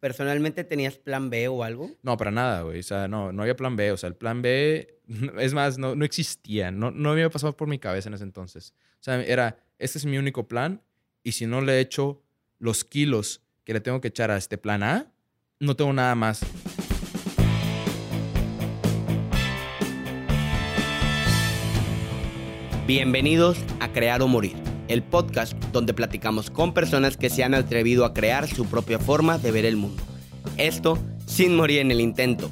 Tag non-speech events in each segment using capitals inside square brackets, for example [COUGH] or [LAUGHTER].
¿Personalmente tenías plan B o algo? No, para nada, güey. O sea, no, no había plan B. O sea, el plan B, [LAUGHS] es más, no, no existía. No, no había pasado por mi cabeza en ese entonces. O sea, era, este es mi único plan y si no le echo los kilos que le tengo que echar a este plan A, no tengo nada más. Bienvenidos a Crear o Morir, el podcast donde platicamos con personas que se han atrevido a crear su propia forma de ver el mundo. Esto sin morir en el intento.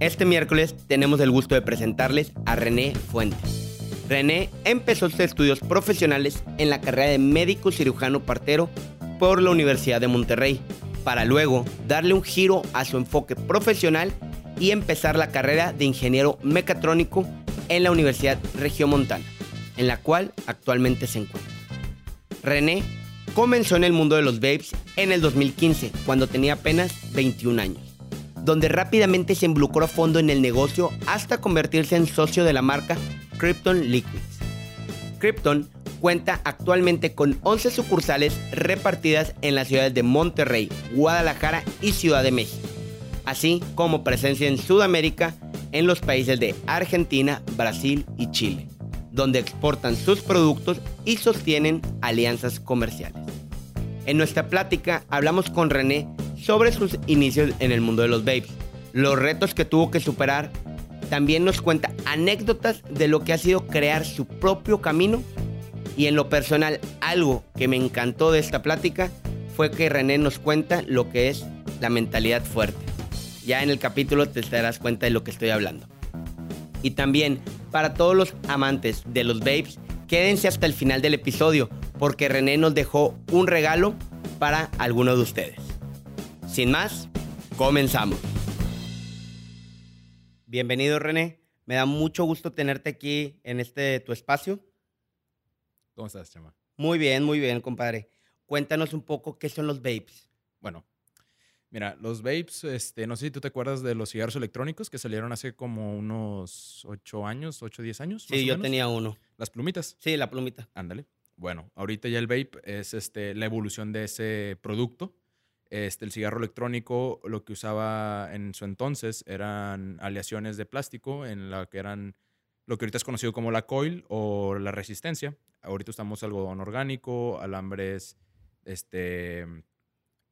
Este miércoles tenemos el gusto de presentarles a René Fuentes. René empezó sus estudios profesionales en la carrera de médico cirujano partero por la Universidad de Monterrey, para luego darle un giro a su enfoque profesional y empezar la carrera de ingeniero mecatrónico en la Universidad Regiomontana en la cual actualmente se encuentra. René comenzó en el mundo de los vapes en el 2015, cuando tenía apenas 21 años, donde rápidamente se involucró a fondo en el negocio hasta convertirse en socio de la marca Krypton Liquids. Krypton cuenta actualmente con 11 sucursales repartidas en las ciudades de Monterrey, Guadalajara y Ciudad de México, así como presencia en Sudamérica en los países de Argentina, Brasil y Chile donde exportan sus productos y sostienen alianzas comerciales. En nuestra plática hablamos con René sobre sus inicios en el mundo de los vapes, los retos que tuvo que superar, también nos cuenta anécdotas de lo que ha sido crear su propio camino y en lo personal algo que me encantó de esta plática fue que René nos cuenta lo que es la mentalidad fuerte. Ya en el capítulo te darás cuenta de lo que estoy hablando. Y también para todos los amantes de los vapes, quédense hasta el final del episodio porque René nos dejó un regalo para alguno de ustedes. Sin más, comenzamos. Bienvenido René, me da mucho gusto tenerte aquí en este tu espacio. ¿Cómo estás, Chama? Muy bien, muy bien, compadre. Cuéntanos un poco qué son los vapes. Bueno, Mira, los vapes, este, no sé si tú te acuerdas de los cigarros electrónicos que salieron hace como unos 8 años, 8 o 10 años. Sí, yo tenía uno. ¿Las plumitas? Sí, la plumita. Ándale. Bueno, ahorita ya el vape es este, la evolución de ese producto. Este, el cigarro electrónico, lo que usaba en su entonces eran aleaciones de plástico en la que eran lo que ahorita es conocido como la coil o la resistencia. Ahorita usamos algodón orgánico, alambres, este,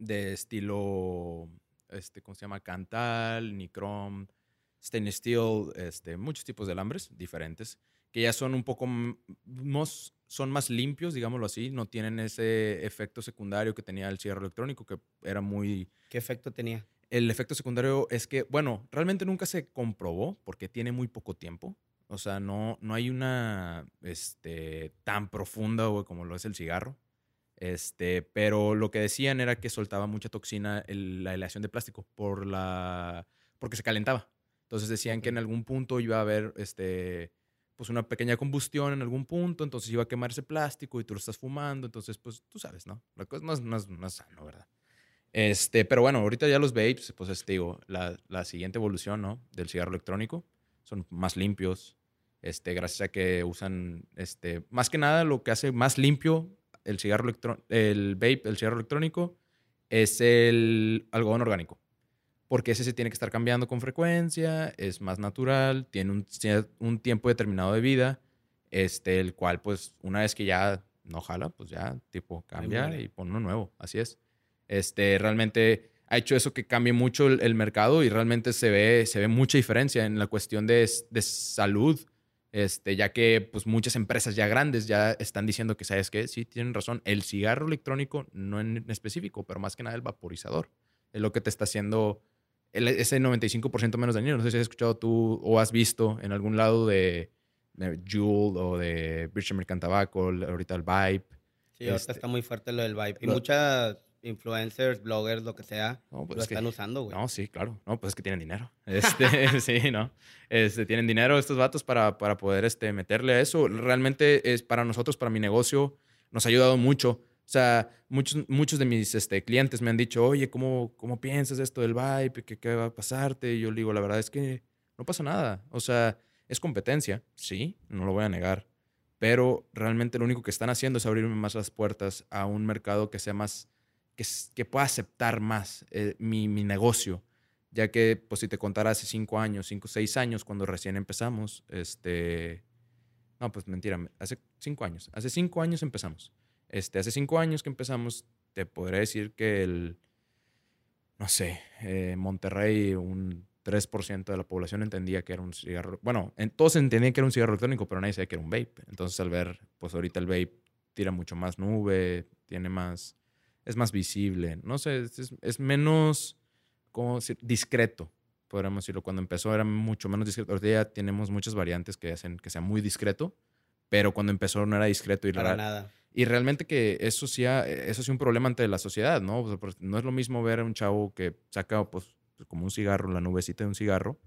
de estilo, este, ¿cómo se llama? Cantal, Nicrom, Stainless Steel, este, muchos tipos de alambres diferentes, que ya son un poco más, son más limpios, digámoslo así, no tienen ese efecto secundario que tenía el cigarro electrónico, que era muy... ¿Qué efecto tenía? El efecto secundario es que, bueno, realmente nunca se comprobó porque tiene muy poco tiempo. O sea, no, no hay una este, tan profunda como lo es el cigarro. Este, pero lo que decían era que soltaba mucha toxina la aleación de plástico por la, porque se calentaba. Entonces decían que en algún punto iba a haber este, pues una pequeña combustión en algún punto, entonces iba a quemarse plástico y tú lo estás fumando, entonces pues tú sabes, ¿no? La cosa no es, no es, no es sano, ¿verdad? Este, pero bueno, ahorita ya los vapes, pues este, digo, la, la, siguiente evolución, ¿no? Del cigarro electrónico, son más limpios, este, gracias a que usan, este, más que nada lo que hace más limpio el cigarro el vape, el cigarro electrónico, es el algodón orgánico. Porque ese se tiene que estar cambiando con frecuencia, es más natural, tiene un, un tiempo determinado de vida, este, el cual, pues, una vez que ya no jala, pues ya, tipo, cambia y pone uno nuevo. Así es. Este, realmente ha hecho eso que cambie mucho el, mercado y realmente se ve, se ve mucha diferencia en la cuestión de, de salud este, ya que pues, muchas empresas ya grandes ya están diciendo que, ¿sabes qué? Sí, tienen razón. El cigarro electrónico, no en específico, pero más que nada el vaporizador, es lo que te está haciendo ese 95% menos dañino. No sé si has escuchado tú o has visto en algún lado de, de Juul o de British American Tobacco, ahorita el Vibe. Sí, ahorita este está muy fuerte lo del Vibe. Y muchas influencers, bloggers, lo que sea, pues lo están usando, güey. No, sí, claro. No, pues es que tienen dinero. [LAUGHS] Este, sí, ¿no? Este, tienen dinero estos vatos para, para poder este, meterle a eso. Realmente es para nosotros, para mi negocio, nos ha ayudado mucho. O sea, muchos, muchos de mis este, clientes me han dicho, oye, ¿cómo, ¿cómo piensas esto del Vibe? ¿Qué, ¿Qué va a pasarte? Y yo le digo, la verdad es que no pasa nada. O sea, es competencia, sí, no lo voy a negar. Pero realmente lo único que están haciendo es abrirme más las puertas a un mercado que sea más que, que pueda aceptar más eh, mi, mi, negocio. Ya que, pues si te contara hace cinco años, cinco, seis años, cuando recién empezamos, este... No, pues mentira, hace cinco años. Hace cinco años empezamos. Este, hace cinco años que empezamos, te podría decir que el, no sé, eh, Monterrey, un 3% de la población entendía que era un cigarro. Bueno, en, todos entendían que era un cigarro electrónico, pero nadie sabía que era un vape. Entonces, al ver, pues ahorita el vape tira mucho más nube, tiene más. Es más visible. No sé, es, es menos. ¿Cómo decir? Discreto, podríamos decirlo. Cuando empezó era mucho menos discreto. Ahorita ya tenemos muchas variantes que hacen que sea muy discreto, pero cuando empezó no era discreto. Y Para nada. Y realmente que eso sí, eso sí un problema ante la sociedad, ¿no? Pues, no es lo mismo ver a un chavo que saca, pues, como un cigarro, la nubecita de un cigarro,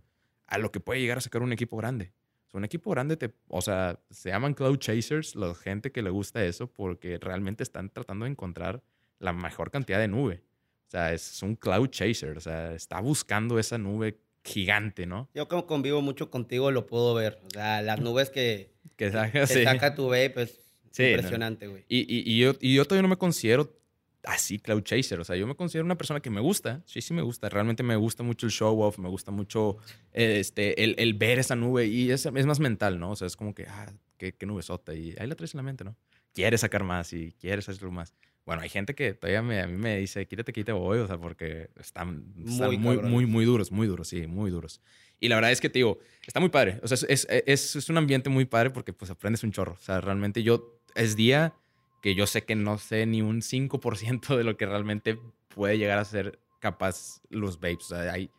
a lo que puede llegar a sacar un equipo grande. O sea, un equipo grande, te, o sea, se llaman cloud chasers, la gente que le gusta eso, porque realmente están tratando de encontrar la mejor cantidad de nube. O sea, es un cloud chaser, o sea, está buscando esa nube gigante, ¿no? Yo como convivo mucho contigo lo puedo ver. O sea, las nubes que, que saca, saca tu vape, pues Impresionante, güey. Y, y, y, yo, y yo todavía no me considero así cloud chaser. O sea, yo me considero una persona que me gusta. Sí, sí me gusta. Realmente me gusta mucho el show off, me gusta mucho este, el, el ver esa nube. Y es, es, más mental, ¿no? O sea, es como que, ah, qué, qué nube sota. Y ahí la traes en la mente, ¿no? Quieres sacar más y quieres hacerlo más. Bueno, hay gente que todavía me, a mí me dice, quítate, quítate voy, o sea, porque están, muy, muy, muy, muy, duros, muy duros, sí, muy duros. Y la verdad es que, te digo, está muy padre. O sea, es, es, es un ambiente muy padre porque, pues, aprendes un chorro. O sea, realmente yo es día que yo sé que no sé ni un 5% de lo que realmente puede llegar a ser capaz los vapes. O sea, hay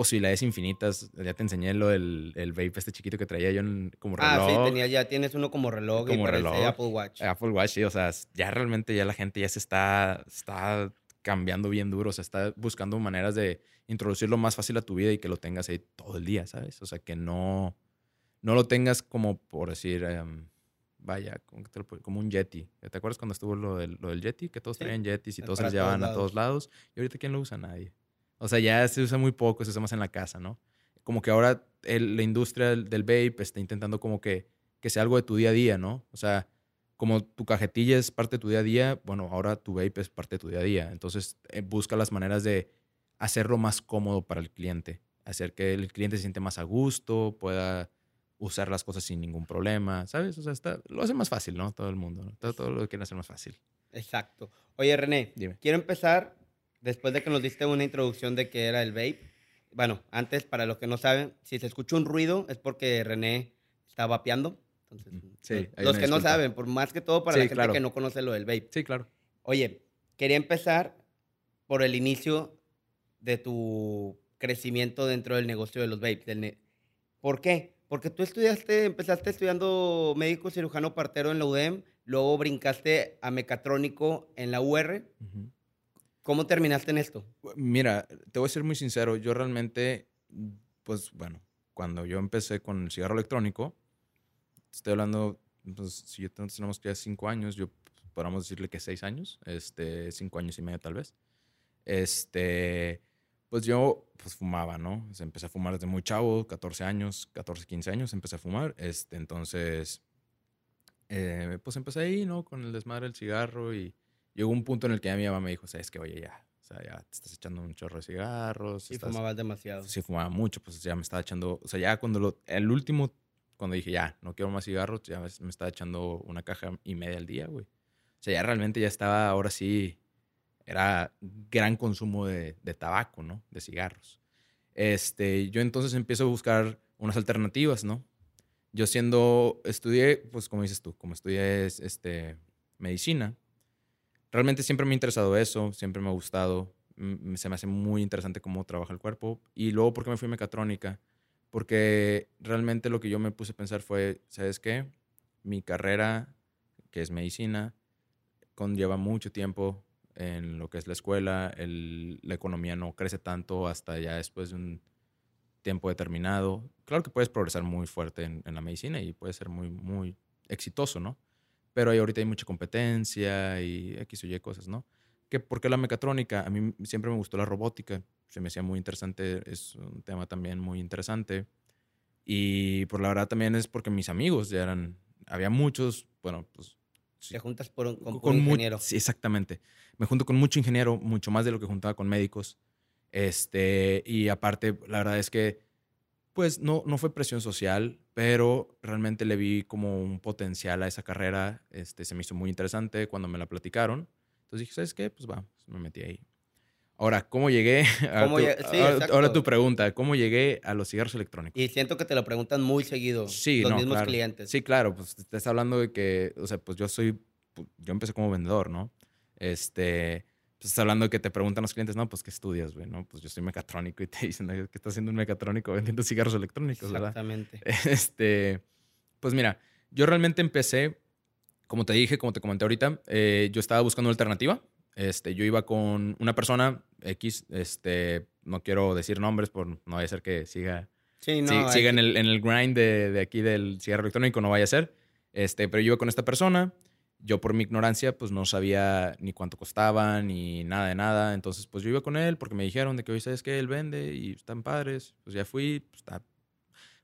posibilidades infinitas. Ya te enseñé lo del el vape este chiquito que traía yo como reloj. Ah, sí, tenía, ya tienes uno como reloj como y reloj. Apple Watch. Apple Watch, sí. O sea, ya realmente ya la gente ya se está, está cambiando bien duro. O sea, está buscando maneras de introducirlo más fácil a tu vida y que lo tengas ahí todo el día, ¿sabes? O sea, que no, no lo tengas como, por decir... Em, vaya, como un Yeti. ¿Te acuerdas cuando estuvo lo del, lo del Yeti? Que todos traían Yetis y todos se los llevaban a todos lados. Y ahorita, ¿quién lo usa? Nadie. O sea, ya se usa muy poco, se usa más en la casa, ¿no? Como que ahora la industria del, vape está intentando como que, que sea algo de tu día a día, ¿no? O sea, como tu cajetilla es parte de tu día a día, bueno, ahora tu vape es parte de tu día a día. Entonces, eh, busca las maneras de hacerlo más cómodo para el cliente. Hacer que el cliente se siente más a gusto, pueda usar las cosas sin ningún problema, ¿sabes? O sea, está, lo hace más fácil, ¿no? Todo el mundo, ¿no? todo, todo, lo quiere hacer más fácil. Exacto. Oye, René, quiero empezar, después de que nos diste una introducción de qué era el vape. Bueno, antes, para los que no saben, si se escucha un ruido es porque René está vapeando. Entonces, sí, los que no saben, por más que todo para la gente que no conoce lo del vape. Sí, claro. Oye, quería empezar por el inicio de tu crecimiento dentro del negocio de los vapes. ¿Por qué? Porque tú estudiaste, empezaste estudiando médico cirujano partero en la UDEM, luego brincaste a mecatrónico en la UR. ¿Cómo terminaste en esto? Mira, te voy a ser muy sincero, yo realmente, pues bueno, cuando yo empecé con el cigarro electrónico, estoy hablando, pues si yo tenemos ya cinco años, yo podríamos decirle que seis años, este, cinco años y medio tal vez. Este, pues yo pues fumaba, ¿no? empecé a fumar desde muy chavo, 14 años, 14, 15 años empecé a fumar. Este, entonces, eh, pues empecé ahí, ¿no? Con el desmadre del cigarro y llegó un punto en el que ya mi mamá me dijo, sabes que oye, ya, o sea, ya te estás echando un chorro de cigarros. Y fumabas demasiado. Sí, fumaba mucho, pues ya me estaba echando, o sea, ya cuando lo, el último, cuando dije, ya, no quiero más cigarros, ya me estaba echando una caja y media al día, güey. O sea, ya realmente ya estaba ahora sí era gran consumo de, tabaco, ¿no? De cigarros. Este, yo entonces empiezo a buscar unas alternativas, ¿no? Yo siendo, estudié, pues como dices tú, como estudié este, medicina, realmente siempre me ha interesado eso, siempre me ha gustado, se me hace muy interesante cómo trabaja el cuerpo. Y luego, ¿por qué me fui mecatrónica? Porque realmente lo que yo me puse a pensar fue, ¿sabes qué? Mi carrera, que es medicina, conlleva mucho tiempo, en lo que es la escuela, la economía no crece tanto hasta ya después de un tiempo determinado. Claro que puedes progresar muy fuerte en, la medicina y puedes ser muy, muy exitoso, ¿no? Pero ahí ahorita hay mucha competencia y X o Y cosas, ¿no? Que porque la mecatrónica, a mí siempre me gustó la robótica, se me hacía muy interesante, es un tema también muy interesante. Y por la verdad también es porque mis amigos ya eran, había muchos, bueno, pues Te juntas con, un ingeniero. sí, exactamente. Me junto con mucho ingeniero, mucho más de lo que juntaba con médicos. Este, y aparte, la verdad es que, pues no, no fue presión social, pero realmente le vi como un potencial a esa carrera. Este, se me hizo muy interesante cuando me la platicaron. Entonces dije, ¿sabes qué? Pues va, pues me metí ahí. Ahora, ¿cómo llegué? [LAUGHS] A tu, ahora, tu pregunta, ¿cómo llegué a los cigarros electrónicos? Y siento que te lo preguntan muy seguido sí, los mismos clientes. Sí, claro, pues te estás hablando de que, o sea, pues yo soy, pues, yo empecé como vendedor, ¿no? Este, pues estás hablando de que te preguntan los clientes, no, pues ¿qué estudias, güey? No, pues yo soy mecatrónico y te [LAUGHS] dicen, ¿qué está haciendo un mecatrónico vendiendo cigarros electrónicos, Exactamente. [LAUGHS] Este, pues mira, yo realmente empecé, como te dije, como te comenté ahorita, eh, yo estaba buscando una alternativa. Este, yo iba con una persona X, este, no quiero decir nombres por no vaya a ser que siga, siga en, el, en el grind de, de, aquí del cigarro electrónico, no vaya a ser. Este, pero yo iba con esta persona, yo por mi ignorancia pues no sabía ni cuánto costaba, ni nada de nada, entonces pues yo iba con él porque me dijeron de que hoy sabes que él vende y están padres, pues ya fui, pues está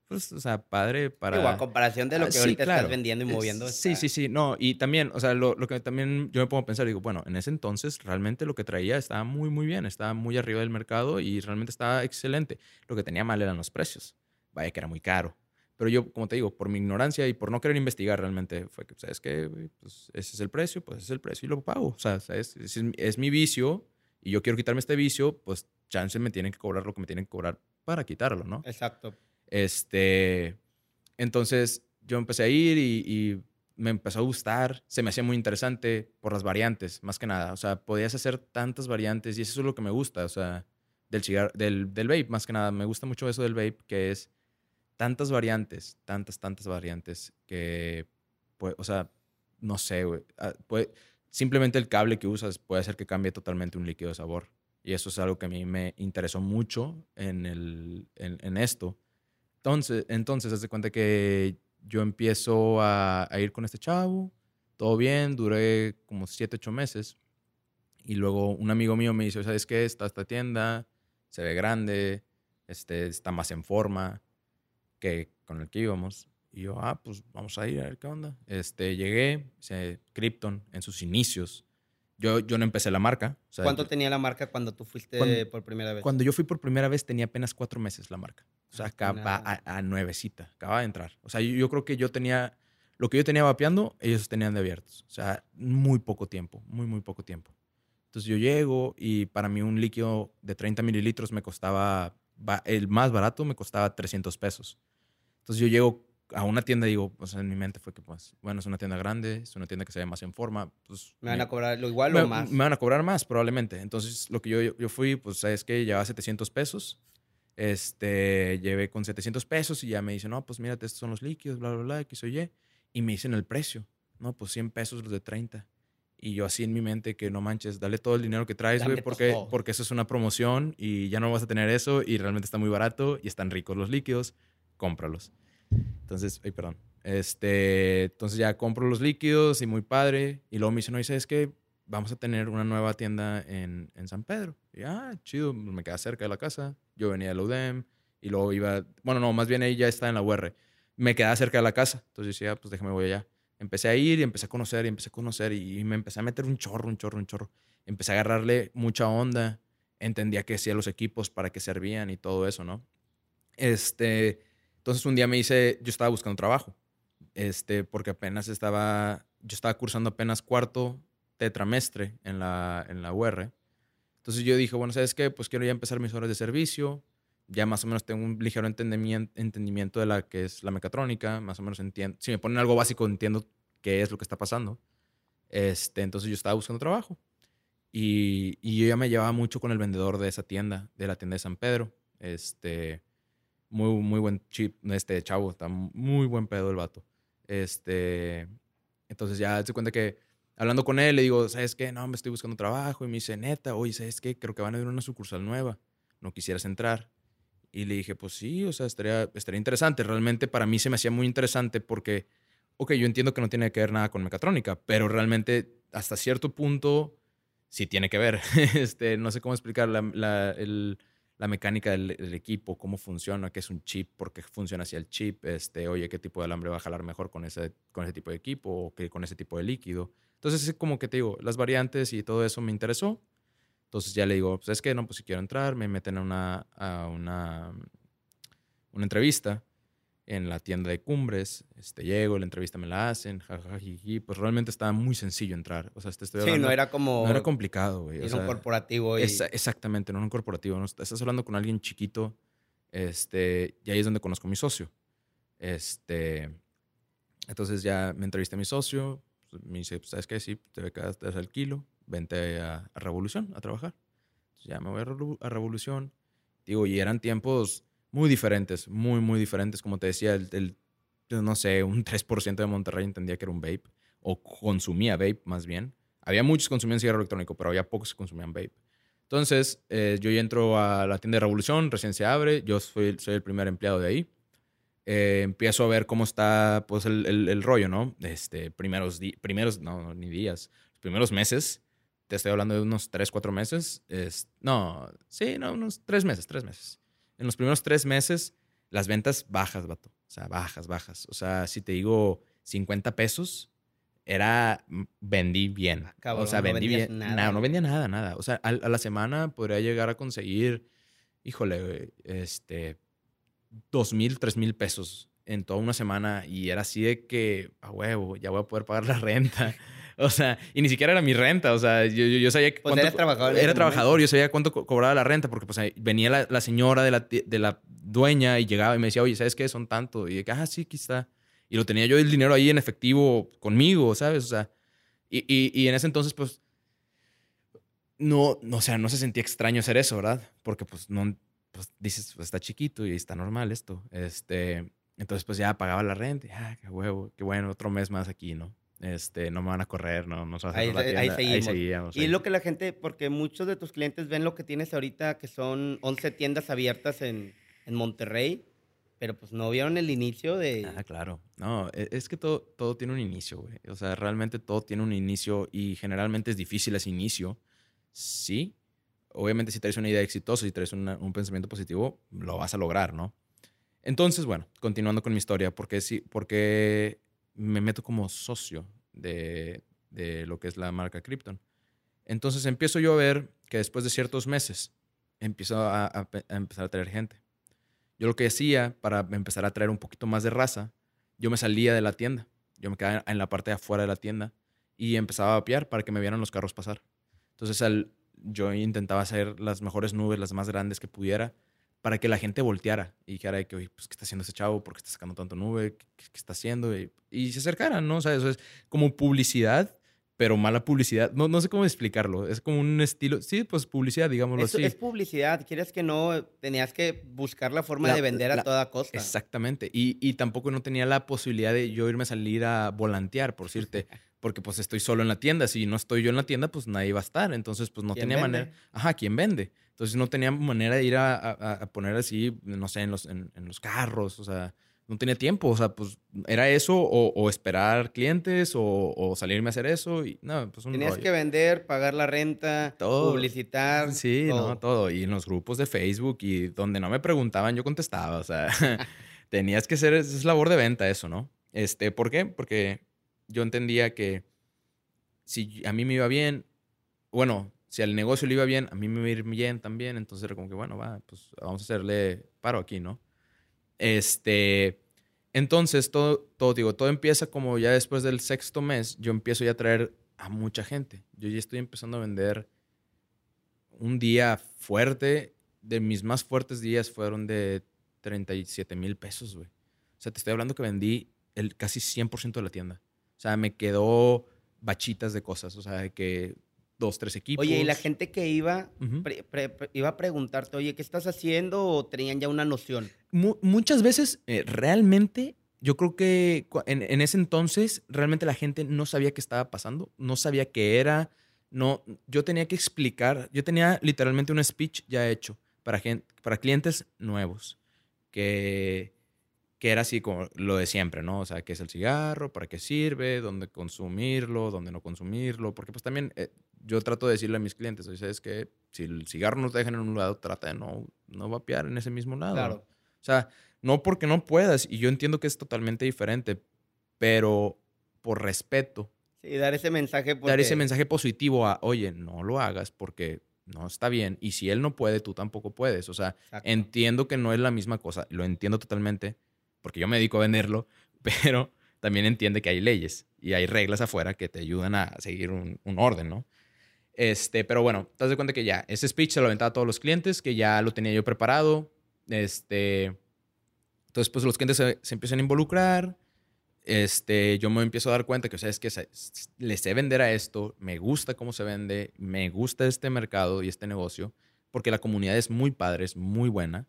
pues, o sea, padre para... Igual, a comparación de lo ah, que ahorita estás vendiendo y moviendo. Sí, sí, sí, no, y también, o sea, lo, lo, que también yo me pongo a pensar, digo, bueno, en ese entonces realmente lo que traía estaba muy, muy bien, estaba muy arriba del mercado y realmente estaba excelente. Lo que tenía mal eran los precios. Vaya que era muy caro. Pero yo, como te digo, por mi ignorancia y por no querer investigar realmente, fue que, ¿sabes qué? Pues ese es el precio, pues ese es el precio y lo pago. O sea, ¿sabes? Es, es mi vicio y yo quiero quitarme este vicio, pues chance me tienen que cobrar lo que me tienen que cobrar para quitarlo, ¿no? Exacto. Este, entonces yo empecé a ir y, me empezó a gustar, se me hacía muy interesante por las variantes, más que nada. O sea, podías hacer tantas variantes y eso es lo que me gusta, o sea, del cigarro, del, del vape, más que nada. Me gusta mucho eso del vape, que es tantas variantes, tantas, tantas variantes que, o sea, no sé, güey. Ah, simplemente el cable que usas puede hacer que cambie totalmente un líquido de sabor. Y eso es algo que a mí me interesó mucho en, esto. Entonces, entonces, de cuenta que yo empiezo a, ir con este chavo, todo bien, duré como 7, 8 meses. Y luego un amigo mío me dice, ¿sabes qué? Está esta tienda, se ve grande, este, está más en forma que con el que íbamos. Y yo, ah, pues vamos a ir a ver qué onda. Este, llegué, se, Krypton en sus inicios. Yo, yo no empecé la marca. ¿Cuánto tenía la marca cuando tú fuiste por primera vez? Cuando yo fui por primera vez tenía apenas cuatro meses la marca. O sea, acaba a, nuevecita, acaba de entrar. O sea, yo, creo que yo tenía, lo que yo tenía vapeando, ellos tenían de abiertos. O sea, muy poco tiempo, muy, muy poco tiempo. Entonces yo llego y para mí un líquido de 30 mililitros me costaba, el más barato me costaba 300 pesos. Entonces yo llego a una tienda y digo, pues en mi mente fue que, pues, bueno, es una tienda grande, es una tienda que se ve más en forma. Pues, me van a cobrar lo igual o más. Me van a cobrar más, probablemente. Entonces, lo que yo, yo fui, pues, es que llevaba 700 pesos este, llevé con 700 pesos y ya me dice, no, pues mírate, estos son los líquidos, bla, bla, bla, X o Y. Y me dicen el precio. No, pues 100 pesos los de 30. Y yo así en mi mente que no manches, dale todo el dinero que traes, güey, porque, porque eso es una promoción y ya no vas a tener eso y realmente está muy barato y están ricos los líquidos, cómpralos. Entonces, ay, perdón. Este, entonces ya compro los líquidos y muy padre. Y luego me dice, no, ¿y sabes qué? vamos a tener una nueva tienda en, en San Pedro. Y, ah, chido, me queda cerca de la casa. Yo venía de la UDEM y luego iba, bueno, no, más bien ahí ya está en la UR. Me quedaba cerca de la casa. Entonces decía, pues déjame voy allá. Empecé a ir y empecé a conocer y empecé a conocer y, me empecé a meter un chorro, un chorro, un chorro. Empecé a agarrarle mucha onda. Entendía qué hacían los equipos, para qué servían y todo eso, ¿no? Este, entonces un día me hice, yo estaba buscando trabajo, este, porque apenas estaba, yo estaba cursando apenas cuarto tetramestre en la, en la UR. Entonces yo dije, bueno, ¿sabes qué? Pues quiero ya empezar mis horas de servicio. Ya más o menos tengo un ligero entendimiento de la que es la mecatrónica. Más o menos entiendo. Si me ponen algo básico, entiendo qué es lo que está pasando. Este, entonces yo estaba buscando trabajo. Y, y yo ya me llevaba mucho con el vendedor de esa tienda, de la tienda de San Pedro. Este, muy, muy buen chip, este chavo, está muy buen pedo el vato. Este, entonces ya se cuenta que hablando con él, le digo, ¿sabes qué? No, me estoy buscando trabajo. Y me dice, neta, oye, ¿sabes qué? Creo que van a abrir una sucursal nueva. ¿No quisieras entrar? Y le dije, pues sí, o sea, estaría, estaría interesante. Realmente para mí se me hacía muy interesante porque, ok, yo entiendo que no tiene que ver nada con mecatrónica, pero realmente hasta cierto punto sí tiene que ver. [LAUGHS] este, no sé cómo explicar. La, la mecánica del, equipo, cómo funciona, qué es un chip, por qué funciona así el chip, este, oye, qué tipo de alambre va a jalar mejor con ese, con ese tipo de equipo o que con ese tipo de líquido. Entonces, es como que te digo, las variantes y todo eso me interesó. Entonces ya le digo, pues es que no, pues si quiero entrar, me meten a una, a una, una entrevista en la tienda de cumbres, este, llego, la entrevista me la hacen, jajajiji, pues realmente estaba muy sencillo entrar. O sea, te estoy Sí, no era como... No era complicado, güey. Era un corporativo. Y... exactamente, no era un corporativo. ¿no? Estás hablando con alguien chiquito, este, y ahí es donde conozco a mi socio. Este, entonces ya me entrevisté a mi socio, pues, me dice, pues, ¿sabes qué? Sí, te becas al kilo, vente a, Revolución a trabajar. Entonces ya me voy a, a Revolución. Digo, y eran tiempos muy diferentes, muy, muy diferentes. Como te decía, el, no sé, un 3% de Monterrey entendía que era un vape, o consumía vape más bien. Había muchos que consumían cigarro electrónico, pero había pocos que consumían vape. Entonces, eh, yo entro a la tienda de Revolución, recién se abre, yo soy, soy el primer empleado de ahí. Eh, empiezo a ver cómo está pues, el, el, rollo, ¿no? Este, primeros, primeros, no, ni días, primeros meses, te estoy hablando de unos 3, 4 meses, es, no, sí, no, unos 3 meses, 3 meses en los primeros tres meses, las ventas bajas, vato. O sea, bajas, bajas. O sea, si te digo 50 pesos, era, mm, vendí bien. Ah, o sea, vendí bien. Nada, no, vendía nada, nada. O sea, a, la semana podría llegar a conseguir, híjole, este, dos mil, tres mil pesos en toda una semana y era así de que, a huevo, ya voy a poder pagar la renta. [LAUGHS] [LAUGHS] O sea, y ni siquiera era mi renta. O sea, yo, yo, sabía que. Pues era trabajador. Era trabajador, yo sabía cuánto cobraba la renta, porque pues venía la, la señora de la, de la, dueña y llegaba y me decía, oye, ¿sabes qué? Son tanto. Y de que, ah, sí, aquí está. Y lo tenía yo el dinero ahí en efectivo conmigo, ¿sabes? O sea, y, y, y en ese entonces, pues. No, no, o sea, no se sentía extraño hacer eso, ¿verdad? Porque pues no, pues dices, pues está chiquito y está normal esto. Este, entonces pues ya pagaba la renta, y, ah, qué huevo, qué bueno, otro mes más aquí, ¿no? Este, no me van a correr, no, no se ahí, ahí, seguimos. Y es lo que la gente, porque muchos de tus clientes ven lo que tienes ahorita, que son 11 tiendas abiertas en, en Monterrey, pero pues no vieron el inicio de... Ah, claro. No, e, es que todo, todo tiene un inicio, güey. O sea, realmente todo tiene un inicio y generalmente es difícil ese inicio. Sí. Obviamente si traes una idea exitosa, si traes un pensamiento positivo, lo vas a lograr, ¿no? Entonces, bueno, continuando con mi historia, porque sí, porque me meto como socio de, lo que es la marca Krypton. Entonces empiezo yo a ver que después de ciertos meses empiezo a, empezar a traer gente. Yo lo que hacía para empezar a traer un poquito más de raza, yo me salía de la tienda. Yo me quedaba en la parte de afuera de la tienda y empezaba a vapear para que me vieran los carros pasar. Entonces yo intentaba hacer las mejores nubes, las más grandes que pudiera, para que la gente volteara y dijera que, oye, pues, ¿qué está haciendo ese chavo? ¿Por qué está sacando tanto nube? ¿Qué, está haciendo? Y, se acercaran, ¿no? O sea, eso es como publicidad, pero mala publicidad. No, no sé cómo explicarlo. Es como un estilo, sí, pues publicidad, digámoslo así. Es publicidad. Quieres que no, tenías que buscar la forma de vender a toda costa. Exactamente. Y, y tampoco no tenía la posibilidad de yo irme a salir a volantear, por decirte. [LAUGHS] porque pues estoy solo en la tienda. Si no estoy yo en la tienda, pues nadie va a estar. Entonces, pues no tenía manera. Ajá, ¿quién vende? Entonces no tenía manera de ir a, poner así, no sé, en los, en, los, carros, o sea, no tenía tiempo, o sea, pues era eso o, esperar clientes o, salirme a hacer eso y no, pues un Tenías que vender, pagar la renta, publicitar. Sí, todo. no, todo. Y en los grupos de Facebook y donde no me preguntaban, yo contestaba, o sea, [LAUGHS] [LAUGHS] tenías que hacer, es labor de venta eso, ¿no? Este, ¿por qué? Porque yo entendía que si a mí me iba bien, bueno, si al negocio le iba bien, a mí me iba bien también. Entonces era como que, bueno, va, pues vamos a hacerle paro aquí, ¿no? Este, entonces todo, todo, digo, todo empieza como ya después del sexto mes, yo empiezo ya a traer a mucha gente. Yo ya estoy empezando a vender un día fuerte. De mis más fuertes días fueron de 37 mil pesos, güey. O sea, te estoy hablando que vendí el casi 100% de la tienda. O sea, me quedó bachitas de cosas. O sea, que dos, tres equipos. Oye, y la gente que iba, iba a preguntarte, oye, ¿qué estás haciendo? ¿O tenían ya una noción? muchas veces, eh, realmente, yo creo que en, ese entonces, realmente la gente no sabía qué estaba pasando, no sabía qué era. No, yo tenía que explicar, yo tenía literalmente un speech ya hecho para, gente, para clientes nuevos, que que era así como lo de siempre, ¿no? O sea, qué es el cigarro, para qué sirve, dónde consumirlo, dónde no consumirlo, porque pues también eh, yo trato de decirle a mis clientes, oye, ¿sabes qué? Si el cigarro no te deja en un lado, trata de no, no vapear en ese mismo lado. Claro. O sea, no porque no puedas, y yo entiendo que es totalmente diferente, pero por respeto, Sí, dar ese mensaje. dar porque- ese mensaje positivo a, oye, no lo hagas porque no está bien, y si él no puede, tú tampoco puedes. O sea, Exacto. entiendo que no es la misma cosa, lo entiendo totalmente, porque yo me dedico a venderlo, [LAUGHS] pero también entiende que hay leyes y hay reglas afuera que te ayudan a seguir un, un orden, ¿no? Este, pero bueno, te das cuenta que ya, ese speech se lo aventaba a todos los clientes, que ya lo tenía yo preparado. Este, entonces, pues los clientes se, se empiezan a involucrar. Este, yo me empiezo a dar cuenta que, o sea, es que se- le sé vender a esto, me gusta cómo se vende, me gusta este mercado y este negocio, porque la comunidad es muy padre, es muy buena.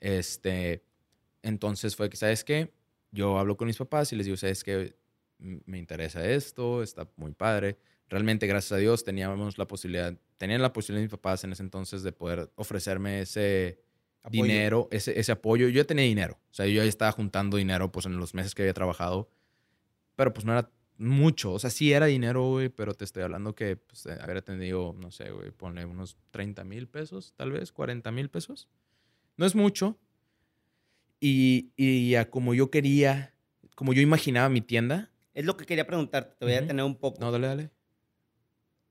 Este, entonces fue que, ¿sabes qué? Yo hablo con mis papás y les digo, ¿sabes qué? Me interesa esto, está muy padre. Realmente, gracias a Dios, teníamos la posibilidad, tenían la posibilidad mis papás en ese entonces de poder ofrecerme ese Apoyo. dinero, ese, ese apoyo. Yo ya tenía dinero, o sea, yo ya estaba juntando dinero pues en los meses que había trabajado, pero pues no era mucho, o sea, sí era dinero, güey, pero te estoy hablando que pues, eh, habría tenido, no sé, güey, ponle unos 30 mil pesos, tal vez, 40 mil pesos. No es mucho. Y, y ya como yo quería, como yo imaginaba mi tienda, Es lo que quería preguntarte. Te voy a tener un poco. no, dale, dale.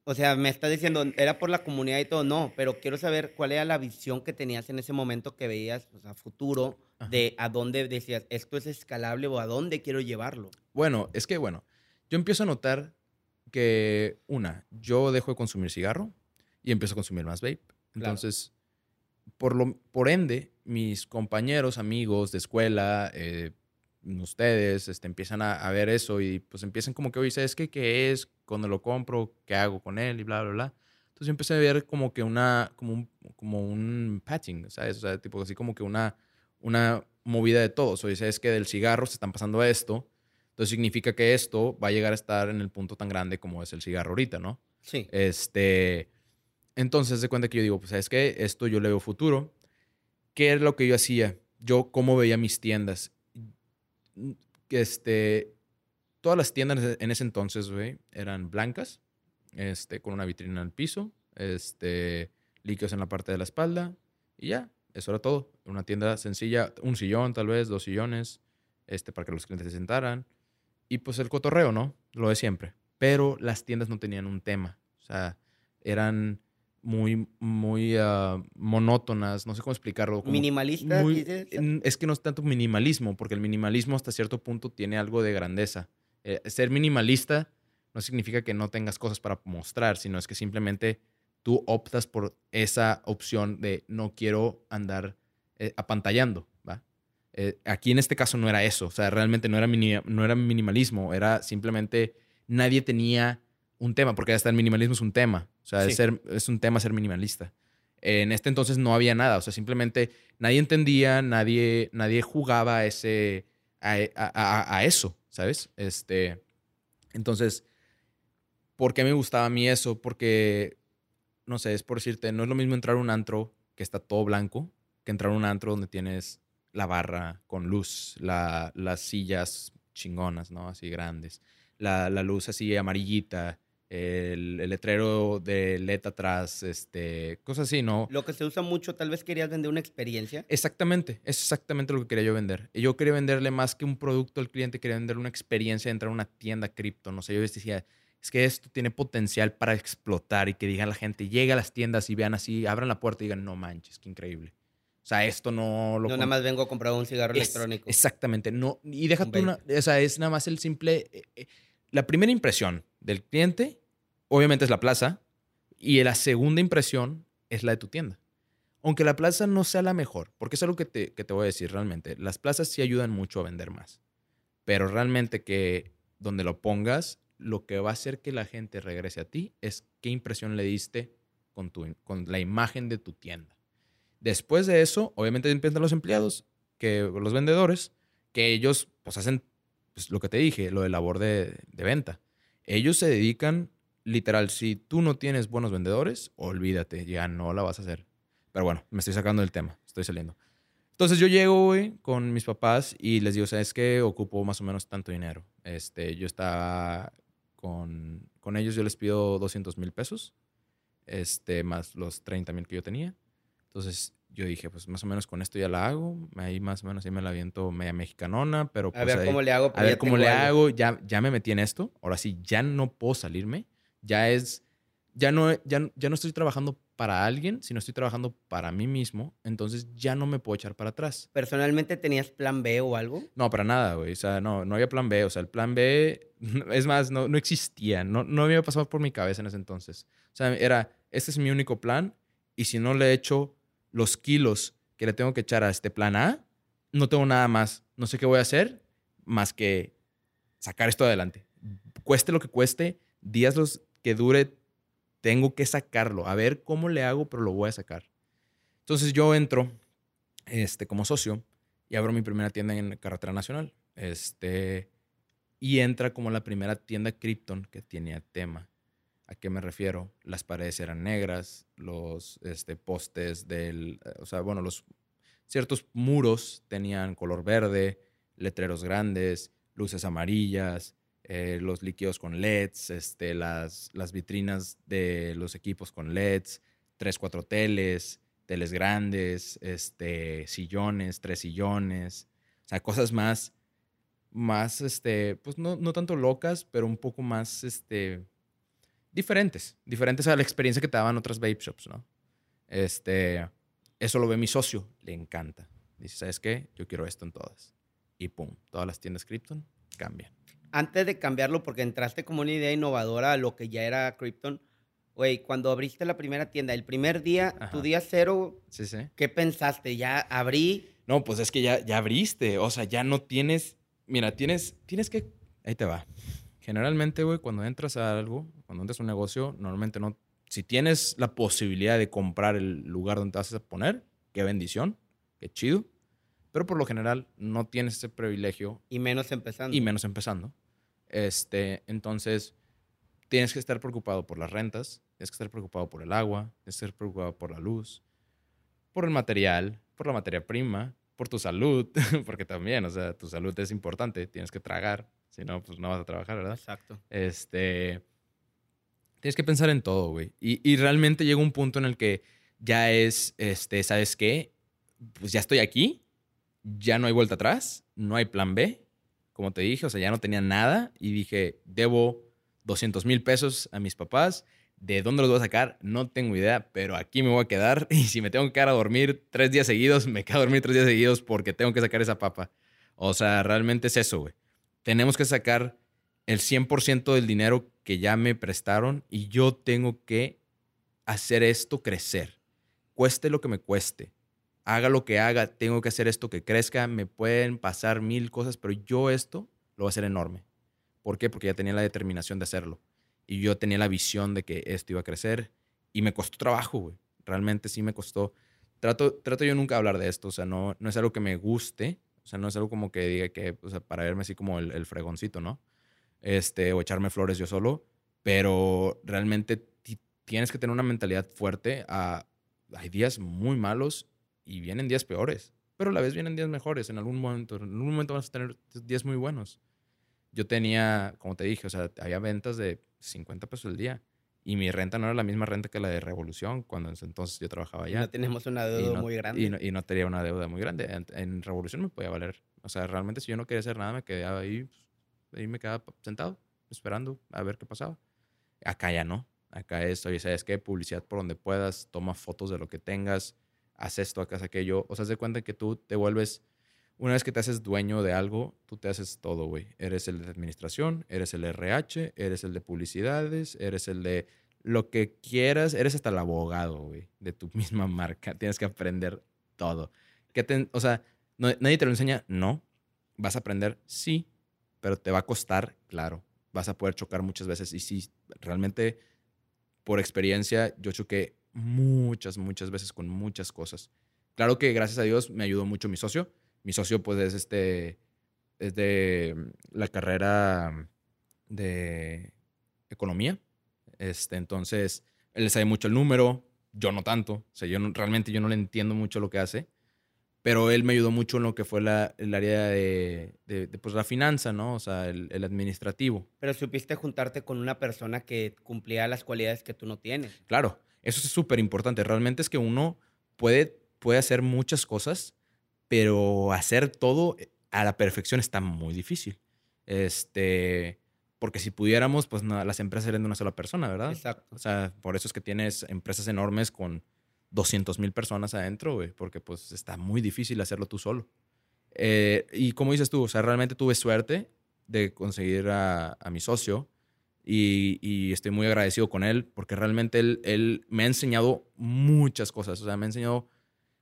O sea, me estás diciendo, era por la comunidad y todo. No, pero quiero saber cuál era la visión que tenías en ese momento que veías, o sea, futuro, Ajá. de a dónde decías, esto es escalable o a dónde quiero llevarlo. Bueno, es que, bueno, yo empiezo a notar que, una, yo dejo de consumir cigarro y empiezo a consumir más vape. Entonces, por, lo, por ende, mis compañeros, amigos de escuela, eh, ustedes, este, empiezan a, a ver eso y pues empiezan como que, oye, ¿sabes qué? ¿Qué es? Cuando lo compro, ¿qué hago con él? Y bla, bla, bla. Entonces yo empecé a ver como que una, como un, como un patching, ¿sabes? O sea, tipo así como que una, una movida de todos. Oye, ¿sabes que Del cigarro se están pasando a esto. Entonces significa que esto va a llegar a estar en el punto tan grande como es el cigarro ahorita, ¿no? Sí. Este, entonces de cuenta que yo digo, pues, ¿sabes qué? Esto yo le veo futuro. ¿Qué era lo que yo hacía? Yo, ¿cómo veía mis tiendas? Este, todas las tiendas en ese entonces, güey, eran blancas, este, con una vitrina el piso, este, líquidos en la parte de la espalda, y ya, eso era todo. Una tienda sencilla, un sillón tal vez, dos sillones, este, para que los clientes se sentaran. Y pues el cotorreo, ¿no? Lo de siempre. Pero las tiendas no tenían un tema. O sea, eran muy, muy ah, monótonas, no sé cómo explicarlo. como Minimalista, muy- es que no es tanto minimalismo, porque el minimalismo hasta cierto punto tiene algo de grandeza. Eh, ser minimalista no significa que no tengas cosas para mostrar, sino es que simplemente tú optas por esa opción de no quiero andar eh, apantallando, ¿va? Eh, aquí en este caso no era eso, o sea, realmente no era, mini- no era minimalismo, era simplemente nadie tenía un tema, porque hasta el minimalismo es un tema, o sea, Sí. es, ser, es un tema ser minimalista. En este entonces no había nada, o sea, simplemente nadie entendía, nadie, nadie jugaba a, ese, a, a- a- a eso, ¿sabes? Este, entonces, ¿por qué me gustaba a mí eso? Porque, no sé, es por decirte, no es lo mismo entrar a un antro que está todo blanco que entrar a un antro donde tienes la barra con luz, la- las sillas chingonas, ¿no? Así grandes, la, la luz así amarillita, el, el letrero de LED atrás, este, cosas así, ¿no? Lo que se usa mucho, tal vez querías vender una experiencia. Exactamente, es exactamente lo que quería yo vender. Yo quería venderle más que un producto al cliente, quería venderle una experiencia de entrar a una tienda cripto. No sé, yo les decía, es que esto tiene potencial para explotar y que digan la gente, llega a las tiendas y vean así, abran la puerta y digan, no manches, qué increíble. O sea, esto no lo... No, nada más vengo a comprar un cigarro es- electrónico. Exactamente. No, y deja Un una, o sea, es nada más el simple. eh, eh, la primera impresión del cliente, obviamente, es la plaza. Y la segunda impresión es la de tu tienda. Aunque la plaza no sea la mejor, porque es algo que te, que te voy a decir realmente. Las plazas sí ayudan mucho a vender más. Pero realmente que donde lo pongas, lo que va a hacer que la gente regrese a ti es qué impresión le diste con, tu, con la imagen de tu tienda. Después de eso, obviamente empiezan los empleados, que los vendedores, que ellos pues hacen pues, lo que te dije, lo de labor de, de venta. Ellos se dedican, literal, si tú no tienes buenos vendedores, olvídate, ya no la vas a hacer. Pero bueno, me estoy sacando del tema, estoy saliendo. Entonces yo llego, güey, con mis papás y les digo, ¿sabes qué? Ocupo más o menos tanto dinero. Este, yo estaba con, con ellos, yo les pido 200 mil pesos, este, más los 30 mil que yo tenía. Entonces yo dije, pues más o menos con esto ya la hago. Ahí más o menos ahí me la aviento media mexicanona, pero pues a ver ahí- cómo le hago. a pero ver cómo le algo. hago. Ya, ya me metí en esto. Ahora sí, ya no puedo salirme. Ya es, ya no, ya, ya no estoy trabajando para alguien, sino estoy trabajando para mí mismo. Entonces ya no me puedo echar para atrás. ¿Personalmente tenías plan B o algo? No, para nada, güey. O sea, no, no había plan B. O sea, el plan B, [LAUGHS] es más, no, no existía. No, no había pasado por mi cabeza en ese entonces. O sea, era, este es mi único plan. Y si no le echo los kilos que le tengo que echar a este plan A, no tengo nada más. No sé qué voy a hacer más que sacar esto adelante. Cueste lo que cueste, días los que dure, tengo que sacarlo. A ver cómo le hago, pero lo voy a sacar. Entonces yo entro este, como socio y abro mi primera tienda en Carretera Nacional. Este, y entra como la primera tienda Krypton que tenía tema. ¿A qué me refiero? Las paredes eran negras, los este, postes del, eh, o sea, bueno, los ciertos muros tenían color verde, letreros grandes, luces amarillas, eh, los líquidos con LEDs, este, las, las vitrinas de los equipos con LEDs, tres, cuatro teles, teles grandes, este, sillones, tres sillones, o sea, cosas más, más, este, pues no, no tanto locas, pero un poco más, este, diferentes, diferentes a la experiencia que te daban otras vape shops, ¿no? Este, eso lo ve mi socio, le encanta. Dice, ¿sabes qué? Yo quiero esto en todas. Y pum, todas las tiendas Krypton cambian. Antes de cambiarlo, porque entraste como una idea innovadora a lo que ya era Krypton, güey, cuando abriste la primera tienda, el primer día, tu Ajá. día cero, Sí, sí. ¿qué pensaste? Ya abrí, No, pues es que ya, ya abriste. O sea, ya no tienes. Mira, tienes, tienes que. Ahí te va. Generalmente, güey, cuando entras a algo, cuando entras a un negocio, normalmente no. Si tienes la posibilidad de comprar el lugar donde te vas a poner, qué bendición, qué chido. Pero por lo general no tienes ese privilegio y menos empezando. y menos empezando. Este, entonces, tienes que estar preocupado por las rentas, tienes que estar preocupado por el agua, tienes que estar preocupado por la luz, por el material, por la materia prima, por tu salud, [LAUGHS] porque también, o sea, tu salud es importante, tienes que tragar, si no, pues no vas a trabajar, ¿verdad? Exacto. Este, tienes que pensar en todo, güey. Y, y realmente llega un punto en el que ya es, este, ¿sabes qué? Pues ya estoy aquí, ya no hay vuelta atrás, no hay plan B, como te dije, o sea, ya no tenía nada y dije, debo 200 mil pesos a mis papás. ¿De dónde los voy a sacar? No tengo idea, pero aquí me voy a quedar. [LAUGHS] Y si me tengo que quedar a dormir tres días seguidos, me quedo a dormir tres días seguidos porque tengo que sacar esa papa. O sea, realmente es eso, güey. Tenemos que sacar el 100% del dinero que ya me prestaron y yo tengo que hacer esto crecer. Cueste lo que me cueste. Haga lo que haga, tengo que hacer esto que crezca. Me pueden pasar mil cosas, pero yo esto lo voy a hacer enorme. ¿Por qué? Porque ya tenía la determinación de hacerlo. Y yo tenía la visión de que esto iba a crecer. Y me costó trabajo, güey. Realmente sí me costó. Trato, trato yo nunca hablar de esto. O sea, no, no es algo que me guste. O sea, no es algo como que diga que, o sea, para verme así como el, el fregoncito, ¿no? Este, o echarme flores yo solo. Pero realmente ti- tienes que tener una mentalidad fuerte. A, hay días muy malos y vienen días peores. Pero a la vez vienen días mejores. En algún momento, en algún momento vas a tener días muy buenos. Yo tenía, como te dije, o sea, había ventas de 50 pesos al día. Y mi renta no era la misma renta que la de Revolución, cuando en ese entonces yo trabajaba allá. No tenemos una deuda no- muy grande. Y no, y no tenía una deuda muy grande. En, en Revolución me podía valer. O sea, realmente si yo no quería hacer nada, me quedaba ahí, pues, ahí me quedaba sentado, esperando a ver qué pasaba. Acá ya no. Acá es, oye, ¿sabes qué? Publicidad por donde puedas, toma fotos de lo que tengas, haz esto, haz aquello. O sea, haz de cuenta que tú te vuelves, una vez que te haces dueño de algo, tú te haces todo, güey. Eres el de administración, eres el RH, eres el de publicidades, eres el de lo que quieras, eres hasta el abogado, güey, de tu [LAUGHS] misma marca. Tienes que aprender todo. ¿Qué te- o sea, nadie te lo enseña, no. Vas a aprender, sí, pero te va a costar, claro. Vas a poder chocar muchas veces. Y sí, realmente, por experiencia, yo choqué muchas, muchas veces con muchas cosas. Claro que gracias a Dios me ayudó mucho mi socio. Mi socio, pues, es este, es de la carrera de economía. Este, entonces, él le sabe mucho el número, yo no tanto. O sea, yo no- realmente yo no le entiendo mucho lo que hace. Pero él me ayudó mucho en lo que fue la, el área de, de- de, pues, la finanza, ¿no? O sea, el, el administrativo. Pero supiste juntarte con una persona que cumplía las cualidades que tú no tienes. Claro, eso es súper importante. Realmente es que uno puede puede hacer muchas cosas, pero hacer todo a la perfección está muy difícil. Este, porque si pudiéramos, pues no, las empresas serían de una sola persona, ¿verdad? Exacto. O sea, por eso es que tienes empresas enormes con 200 mil personas adentro, güey, porque pues está muy difícil hacerlo tú solo. Eh, y como dices tú, o sea, realmente tuve suerte de conseguir a, a mi socio y, y, estoy muy agradecido con él porque realmente él, él, me ha enseñado muchas cosas, o sea, me ha enseñado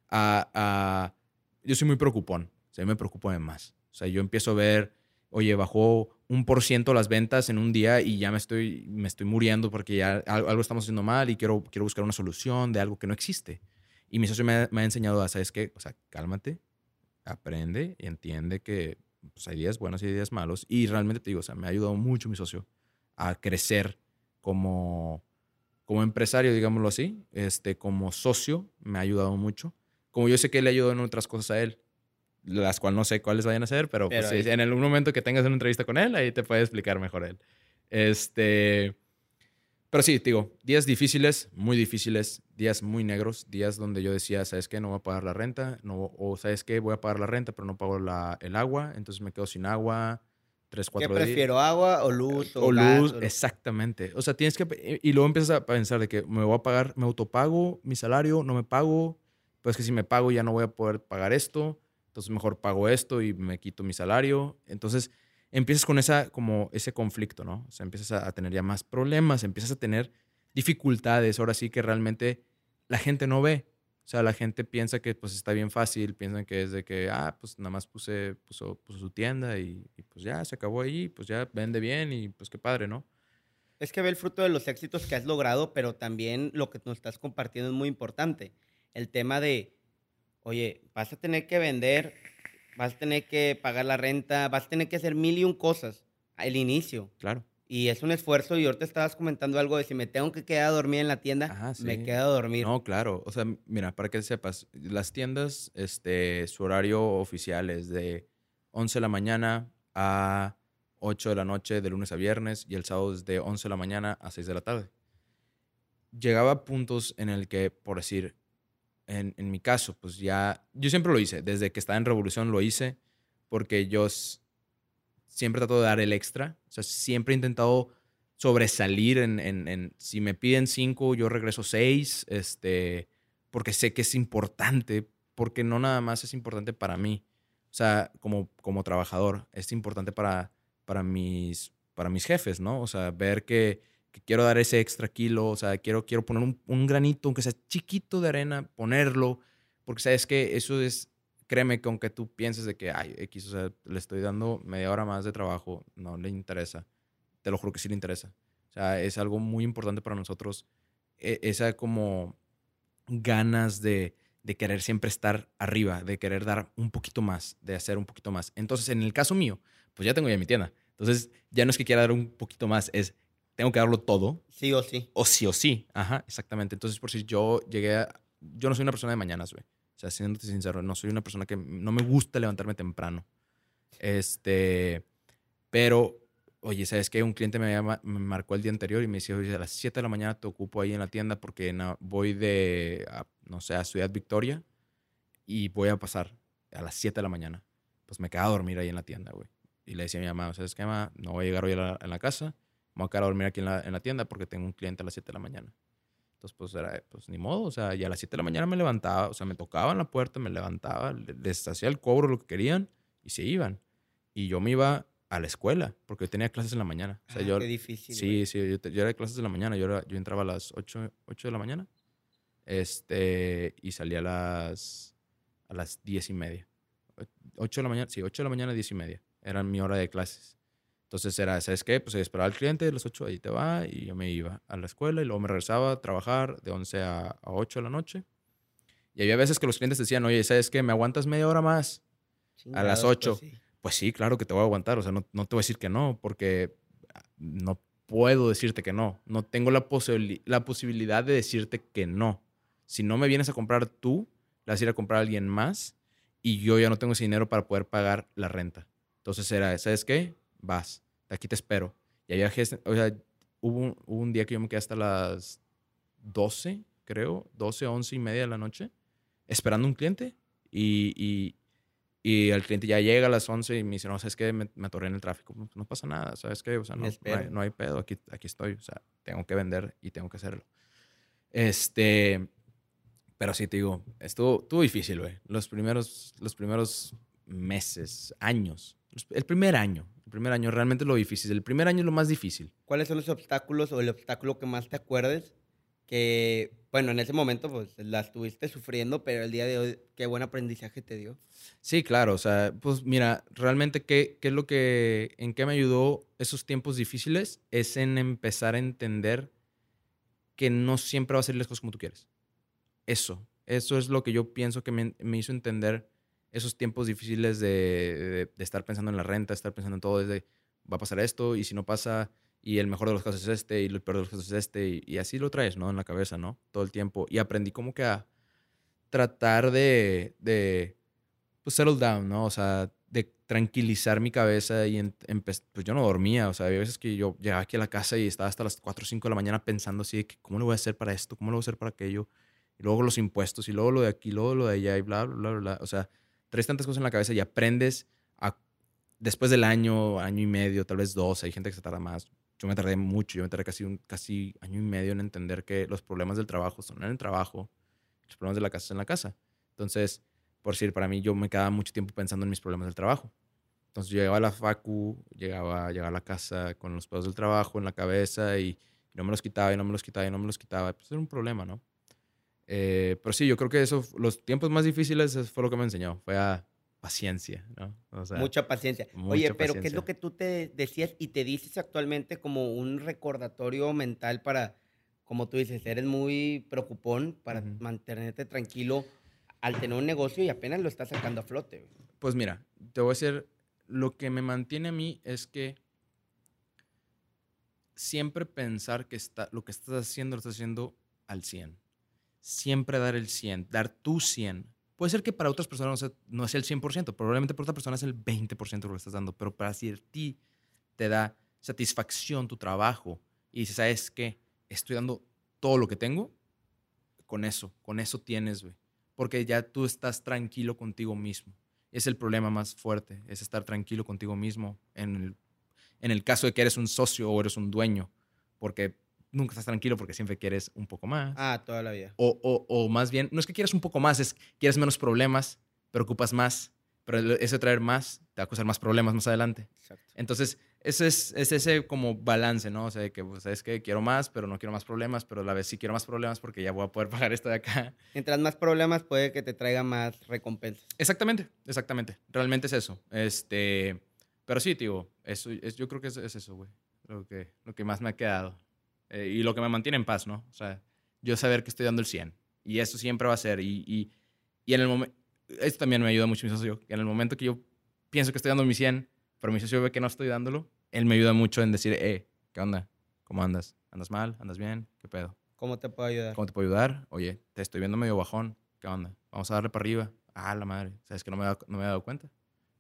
a... a yo soy muy preocupón, o sea, me preocupo de más. O sea, yo empiezo a ver, oye, bajó un por ciento las ventas en un día y ya me estoy, me estoy muriendo porque ya algo estamos haciendo mal y quiero, quiero buscar una solución de algo que no existe. Y mi socio me, me ha enseñado a, ¿sabes qué? O sea, cálmate, aprende y entiende que pues, hay días buenos y hay días malos. Y realmente te digo, o sea, me ha ayudado mucho mi socio a crecer como, como empresario, digámoslo así, este, como socio, me ha ayudado mucho. Como yo sé que le ayudado en otras cosas a él, las cuales no sé cuáles vayan a ser, pero, pero pues, en algún momento que tengas una entrevista con él, ahí te puede explicar mejor él. Este, pero sí, digo, días difíciles, muy difíciles, días muy negros, días donde yo decía, ¿sabes qué? No voy a pagar la renta, no, o ¿sabes qué? Voy a pagar la renta, pero no pago la, el agua, entonces me quedo sin agua, tres, cuatro días. ¿Qué prefiero, agua o luz? O, o luz, exactamente. O sea, tienes que, y luego empiezas a pensar de que me voy a pagar, me autopago mi salario, no me pago, pues que si me pago ya no voy a poder pagar esto, entonces mejor pago esto y me quito mi salario. Entonces empiezas con esa, como ese conflicto, ¿no? O sea, empiezas a, tener ya más problemas, empiezas a tener dificultades, ahora sí que realmente la gente no ve. O sea, la gente piensa que pues está bien fácil, piensan que es de que, ah, pues nada más puse, puso, puso su tienda y, y, pues ya se acabó ahí, pues ya vende bien y pues qué padre, ¿no? Es que ve el fruto de los éxitos que has logrado, pero también lo que nos estás compartiendo es muy importante. El tema de, oye, vas a tener que vender vas a tener que pagar la renta, vas a tener que hacer mil y un cosas al inicio. Claro. Y es un esfuerzo. Y ahorita estabas comentando algo de si me tengo que quedar a dormir en la tienda, me quedo a dormir. No, claro. O sea, mira, para que sepas, las tiendas, este, su horario oficial es de 11 de la mañana a 8 de la noche, de lunes a viernes, y el sábado es de 11 de la mañana a 6 de la tarde. Llegaba a puntos en el que, por decir, en, en, mi caso, pues ya, yo siempre lo hice, desde que estaba en Revolución lo hice, porque yo siempre trato de dar el extra, o sea, siempre he intentado sobresalir en, en, en si me piden cinco, yo regreso seis, este, porque sé que es importante, porque no nada más es importante para mí, o sea, como, como trabajador, es importante para, para, mis, para mis jefes, ¿no? O sea, ver que quiero dar ese extra kilo, o sea, quiero, quiero poner un, un, granito, aunque sea chiquito de arena, ponerlo, porque sabes que eso es, créeme que aunque tú pienses de que, ay, X, o sea, le estoy dando media hora más de trabajo, no le interesa, te lo juro que sí le interesa. O sea, es algo muy importante para nosotros, e, esa como ganas de, de querer siempre estar arriba, de querer dar un poquito más, de hacer un poquito más. Entonces, en el caso mío, pues ya tengo ya mi tienda. Entonces, ya no es que quiera dar un poquito más, es tengo que darlo todo. Sí o sí. O sí o sí. Ajá, exactamente. Entonces, por si yo llegué a... Yo no soy una persona de mañanas, güey. O sea, siéndote sincero, no soy una persona que... No me gusta levantarme temprano. Este... Pero, oye, ¿sabes qué? Un cliente me, me marcó el día anterior y me decía, oye, a las 7 de la mañana te ocupo ahí en la tienda porque voy de, no sé, a Ciudad Victoria y voy a pasar a las 7 de la mañana. Pues me quedaba a dormir ahí en la tienda, güey. Y le decía a mi mamá, ¿sabes qué, mamá? No voy a llegar hoy a la, en la casa me voy a quedar a dormir aquí en la, en la, tienda porque tengo un cliente a las 7 de la mañana. Entonces, pues era, pues ni modo, o sea, y a las 7 de la mañana me levantaba, o sea, me tocaban la puerta, me levantaba, les hacía el cobro, lo que querían, y se iban. Y yo me iba a la escuela, porque yo tenía clases en la mañana. O sea, ah, yo, qué difícil. Sí, sí, yo, yo, era de clases en la mañana, yo, era, yo entraba a las 8, 8 de la mañana, este, y salía a las, a las 10 y media. 8 de la mañana, sí, 8 de la mañana, 10 y media. Era mi hora de clases. Entonces era, ¿sabes qué? Pues esperaba al cliente, de las 8 ahí te va, y yo me iba a la escuela y luego me regresaba a trabajar de 11 a, a 8 de la noche. Y había veces que los clientes decían, oye, ¿sabes qué? ¿Me aguantas media hora más? a las 8. Pues sí. pues sí. claro que te voy a aguantar. O sea, no, no, te voy a decir que no, porque no puedo decirte que no. No tengo la, posibil la posibilidad de decirte que no. Si no me vienes a comprar tú, la vas a ir a comprar a alguien más y yo ya no tengo ese dinero para poder pagar la renta. Entonces era, ¿sabes qué? Vas, aquí te espero. Y había o sea, hubo un, hubo un, día que yo me quedé hasta las 12, creo, 12, 11 y media de la noche, esperando un cliente y, y, y el cliente ya llega a las 11 y me dice, no, ¿sabes qué? Me, me atoré en el tráfico. Pues, no pasa nada, ¿sabes qué? O sea, no, no, hay, no hay pedo, aquí, aquí estoy. O sea, tengo que vender y tengo que hacerlo. Este, pero sí te digo, estuvo, estuvo difícil, güey. Los primeros, los primeros meses, años. El primer año, el primer año realmente lo difícil. El primer año es lo más difícil. ¿Cuáles son los obstáculos o el obstáculo que más te acuerdes? Que, bueno, en ese momento pues la estuviste sufriendo, pero el día de hoy, qué buen aprendizaje te dio. Sí, claro. O sea, pues mira, realmente qué, qué es lo que, en qué me ayudó esos tiempos difíciles es en empezar a entender que no siempre va a ser las cosas como tú quieres. Eso, eso es lo que yo pienso que me, me hizo entender esos tiempos difíciles de, de, estar pensando en la renta, estar pensando en todo, desde va a pasar esto y si no pasa, y el mejor de los casos es este, y el peor de los casos es este, y, así lo traes, ¿no? En la cabeza, ¿no? Todo el tiempo. Y aprendí como que a tratar de, de pues, settle down, ¿no? O sea, de tranquilizar mi cabeza y en, en, pues yo no dormía, o sea, había veces que yo llegaba aquí a la casa y estaba hasta las 4 o 5 de la mañana pensando así, de que, ¿cómo lo voy a hacer para esto? ¿Cómo lo voy a hacer para aquello? Y luego los impuestos, y luego lo de aquí, luego lo de allá, y bla, bla, bla, bla. O sea, traes tantas cosas en la cabeza y aprendes después del año, año y medio, tal vez dos, hay gente que se tarda más. Yo me tardé mucho, yo me tardé casi un casi año y medio en entender que los problemas del trabajo son en el trabajo, los problemas de la casa son en la casa. Entonces, por decir, para mí yo me quedaba mucho tiempo pensando en mis problemas del trabajo. Entonces yo llegaba a la facu, llegaba, llegaba a la casa con los pedos del trabajo en la cabeza y, y, no me los quitaba y no me los quitaba y no me los quitaba. Pues era un problema, ¿no? Eh, pero sí, yo creo que eso, los tiempos más difíciles fue lo que me enseñó, fue a paciencia, ¿no? O sea, mucha paciencia. Mucha Oye, pero paciencia. ¿qué es lo que tú te decías y te dices actualmente como un recordatorio mental para, como tú dices, eres muy preocupón para uh -huh. mantenerte tranquilo al tener un negocio y apenas lo estás sacando a flote? Pues mira, te voy a decir, lo que me mantiene a mí es que siempre pensar que está, lo que estás haciendo lo estás haciendo al 100 siempre dar el 100, dar tu 100. Puede ser que para otras personas no sea el 100%, probablemente para otra persona es el 20% lo que estás dando, pero para si ti te da satisfacción tu trabajo y dices, ¿sabes qué? Estoy dando todo lo que tengo, con eso, con eso tienes, güey. Porque ya tú estás tranquilo contigo mismo. Es el problema más fuerte, es estar tranquilo contigo mismo en el, en el caso de que eres un socio o eres un dueño, porque nunca estás tranquilo porque siempre quieres un poco más. Ah, toda la vida. O, o, o, más bien, no es que quieras un poco más, es quieres menos problemas, preocupas más, pero ese traer más te va a causar más problemas más adelante. Exacto. Entonces, ese es, es ese como balance, ¿no? O sea, que, pues, es que quiero más, pero no quiero más problemas, pero a la vez sí quiero más problemas porque ya voy a poder [LAUGHS] pagar esto de acá. Mientras más problemas, puede que te traiga más recompensas. Exactamente, exactamente. Realmente es eso. Este, pero sí, tío, eso, es, yo creo que es, es eso, güey. Lo que, lo que más me ha quedado. Eh, y lo que me mantiene en paz, ¿no? O sea, yo saber que estoy dando el 100. Y eso siempre va a ser. Y, y, y en el momento, esto también me ayuda mucho mi socio, que en el momento que yo pienso que estoy dando mi 100, pero mi socio ve que no estoy dándolo, él me ayuda mucho en decir, eh, ¿qué onda? ¿Cómo andas? ¿Andas mal? ¿Andas bien? ¿Qué pedo? ¿Cómo te puedo ayudar? ¿Cómo te puedo ayudar? Oye, te estoy viendo medio bajón. ¿Qué onda? Vamos a darle para arriba. Ah, la madre. ¿Sabes que no me, no me he dado cuenta?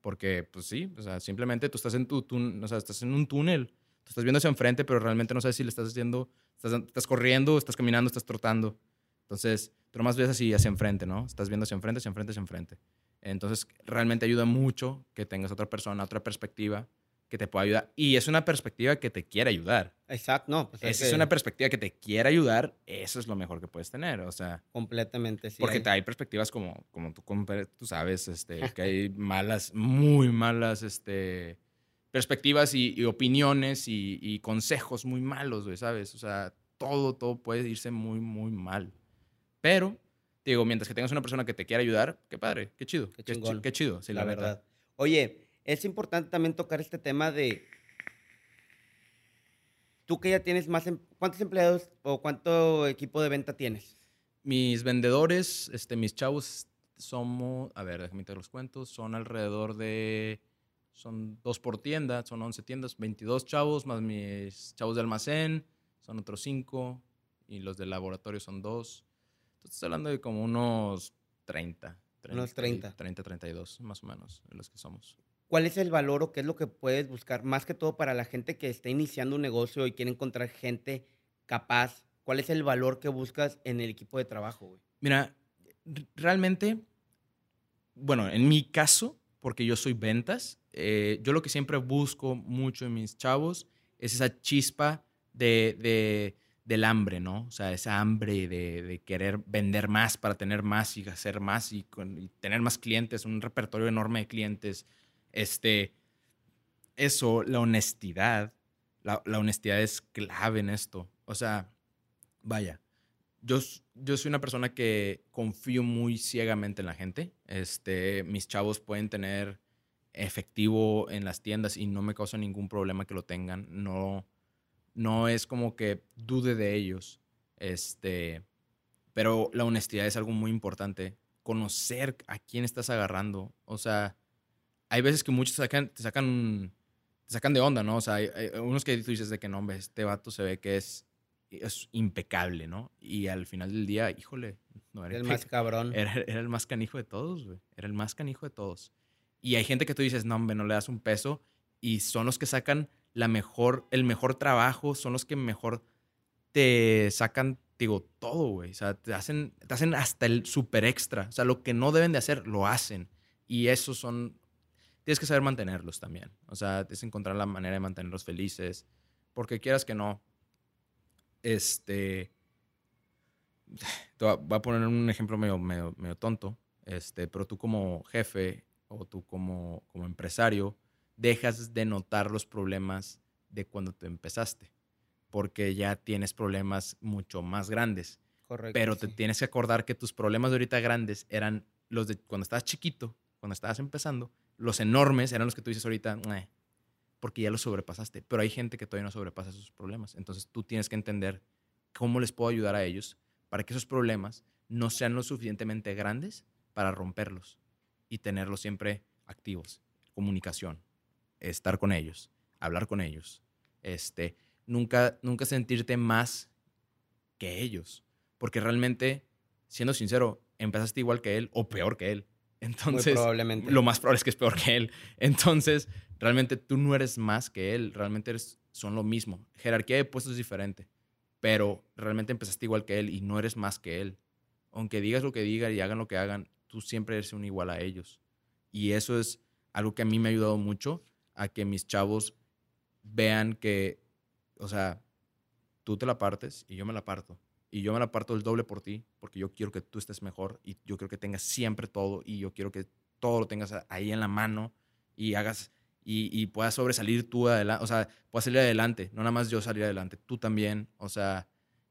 Porque, pues sí, o sea, simplemente tú estás en tu, tu o sea, estás en un túnel Estás viendo hacia enfrente, pero realmente no sabes si le estás haciendo, estás, estás corriendo, estás caminando, estás trotando. Entonces, tú nomás ves así hacia enfrente, ¿no? Estás viendo hacia enfrente, hacia enfrente, hacia enfrente. Entonces, realmente ayuda mucho que tengas otra persona, otra perspectiva que te pueda ayudar. Y es una perspectiva que te quiere ayudar. Exacto, no. Pues es, Esa que... es una perspectiva que te quiere ayudar. Eso es lo mejor que puedes tener, o sea. Completamente, sí. Porque hay, hay perspectivas como, como tú, tú sabes, este, [LAUGHS] que hay malas, muy malas, este perspectivas y, y opiniones y, y, consejos muy malos, güey, ¿sabes? O sea, todo, todo puede irse muy, muy mal. Pero, digo, mientras que tengas una persona que te quiera ayudar, qué padre, qué chido. Qué, qué, qué chido, sí, la, la verdad. verdad. Oye, es importante también tocar este tema de... Tú que ya tienes más... Em... ¿Cuántos empleados o cuánto equipo de venta tienes? Mis vendedores, este, mis chavos, somos... A ver, déjame te los cuentos. Son alrededor de son dos por tienda, son 11 tiendas, 22 chavos, más mis chavos de almacén, son otros 5, y los del laboratorio son dos. Entonces, estoy hablando de como unos 30. 30 unos 30. 30, 32, más o menos, los que somos. ¿Cuál es el valor o qué es lo que puedes buscar, más que todo para la gente que está iniciando un negocio y quiere encontrar gente capaz? ¿Cuál es el valor que buscas en el equipo de trabajo, güey? Mira, realmente, bueno, en mi caso, porque yo soy ventas, eh, yo lo que siempre busco mucho en mis chavos es esa chispa de, del hambre, ¿no? O sea, esa hambre de, querer vender más para tener más y hacer más y, tener más clientes, un repertorio enorme de clientes. Este, eso, la honestidad, la, la honestidad es clave en esto. O sea, vaya, yo, yo soy una persona que confío muy ciegamente en la gente. Este, mis chavos pueden tener efectivo en las tiendas y no me causa ningún problema que lo tengan. No, no es como que dude de ellos. Este, pero la honestidad es algo muy importante. Conocer a quién estás agarrando. O sea, hay veces que muchos sacan, te sacan, te sacan de onda, ¿no? O sea, hay, unos que tú dices de que no, hombre, este vato se ve que es es impecable, ¿no? Y al final del día, híjole, no era el más cabrón. [LAUGHS] Era, el más canijo de todos, güey. Era el más canijo de todos. Y hay gente que tú dices, no, hombre, no le das un peso. Y son los que sacan la mejor, el mejor trabajo, son los que mejor te sacan, digo, todo, güey. O sea, te hacen, te hacen hasta el super extra. O sea, lo que no deben de hacer, lo hacen. Y esos son, tienes que saber mantenerlos también. O sea, que encontrar la manera de mantenerlos felices. Porque quieras que no, este, [SIGHS] voy a poner un ejemplo medio, medio, medio, tonto, este, pero tú como jefe o tú como, como empresario dejas de notar los problemas de cuando tú empezaste, porque ya tienes problemas mucho más grandes. Correcto. Pero te tienes que acordar que tus problemas de ahorita grandes eran los de cuando estabas chiquito, cuando estabas empezando, los enormes eran los que tú dices ahorita, porque ya lo sobrepasaste. Pero hay gente que todavía no sobrepasa esos problemas. Entonces tú tienes que entender cómo les puedo ayudar a ellos para que esos problemas no sean lo suficientemente grandes para romperlos y tenerlos siempre activos. Comunicación, estar con ellos, hablar con ellos. Este, nunca, nunca sentirte más que ellos. Porque realmente, siendo sincero, empezaste igual que él o peor que él. [LAUGHS] Entonces, probablemente. lo más probable es que es peor que él. [LAUGHS] Entonces, realmente tú no eres más que él, realmente eres, son lo mismo. Jerarquía de puestos es diferente, pero realmente empezaste igual que él y no eres más que él. Aunque digas lo que digas y hagan lo que hagan, tú siempre eres un igual a ellos. Y eso es algo que a mí me ha ayudado mucho a que mis chavos vean que, o sea, tú te la partes y yo me la parto. Y yo me la parto el doble por ti, porque yo quiero que tú estés mejor y yo quiero que tengas siempre todo y yo quiero que todo lo tengas ahí en la mano y hagas y, puedas sobresalir tú adelante, o sea, puedas salir adelante, no nada más yo salir adelante, tú también, o sea,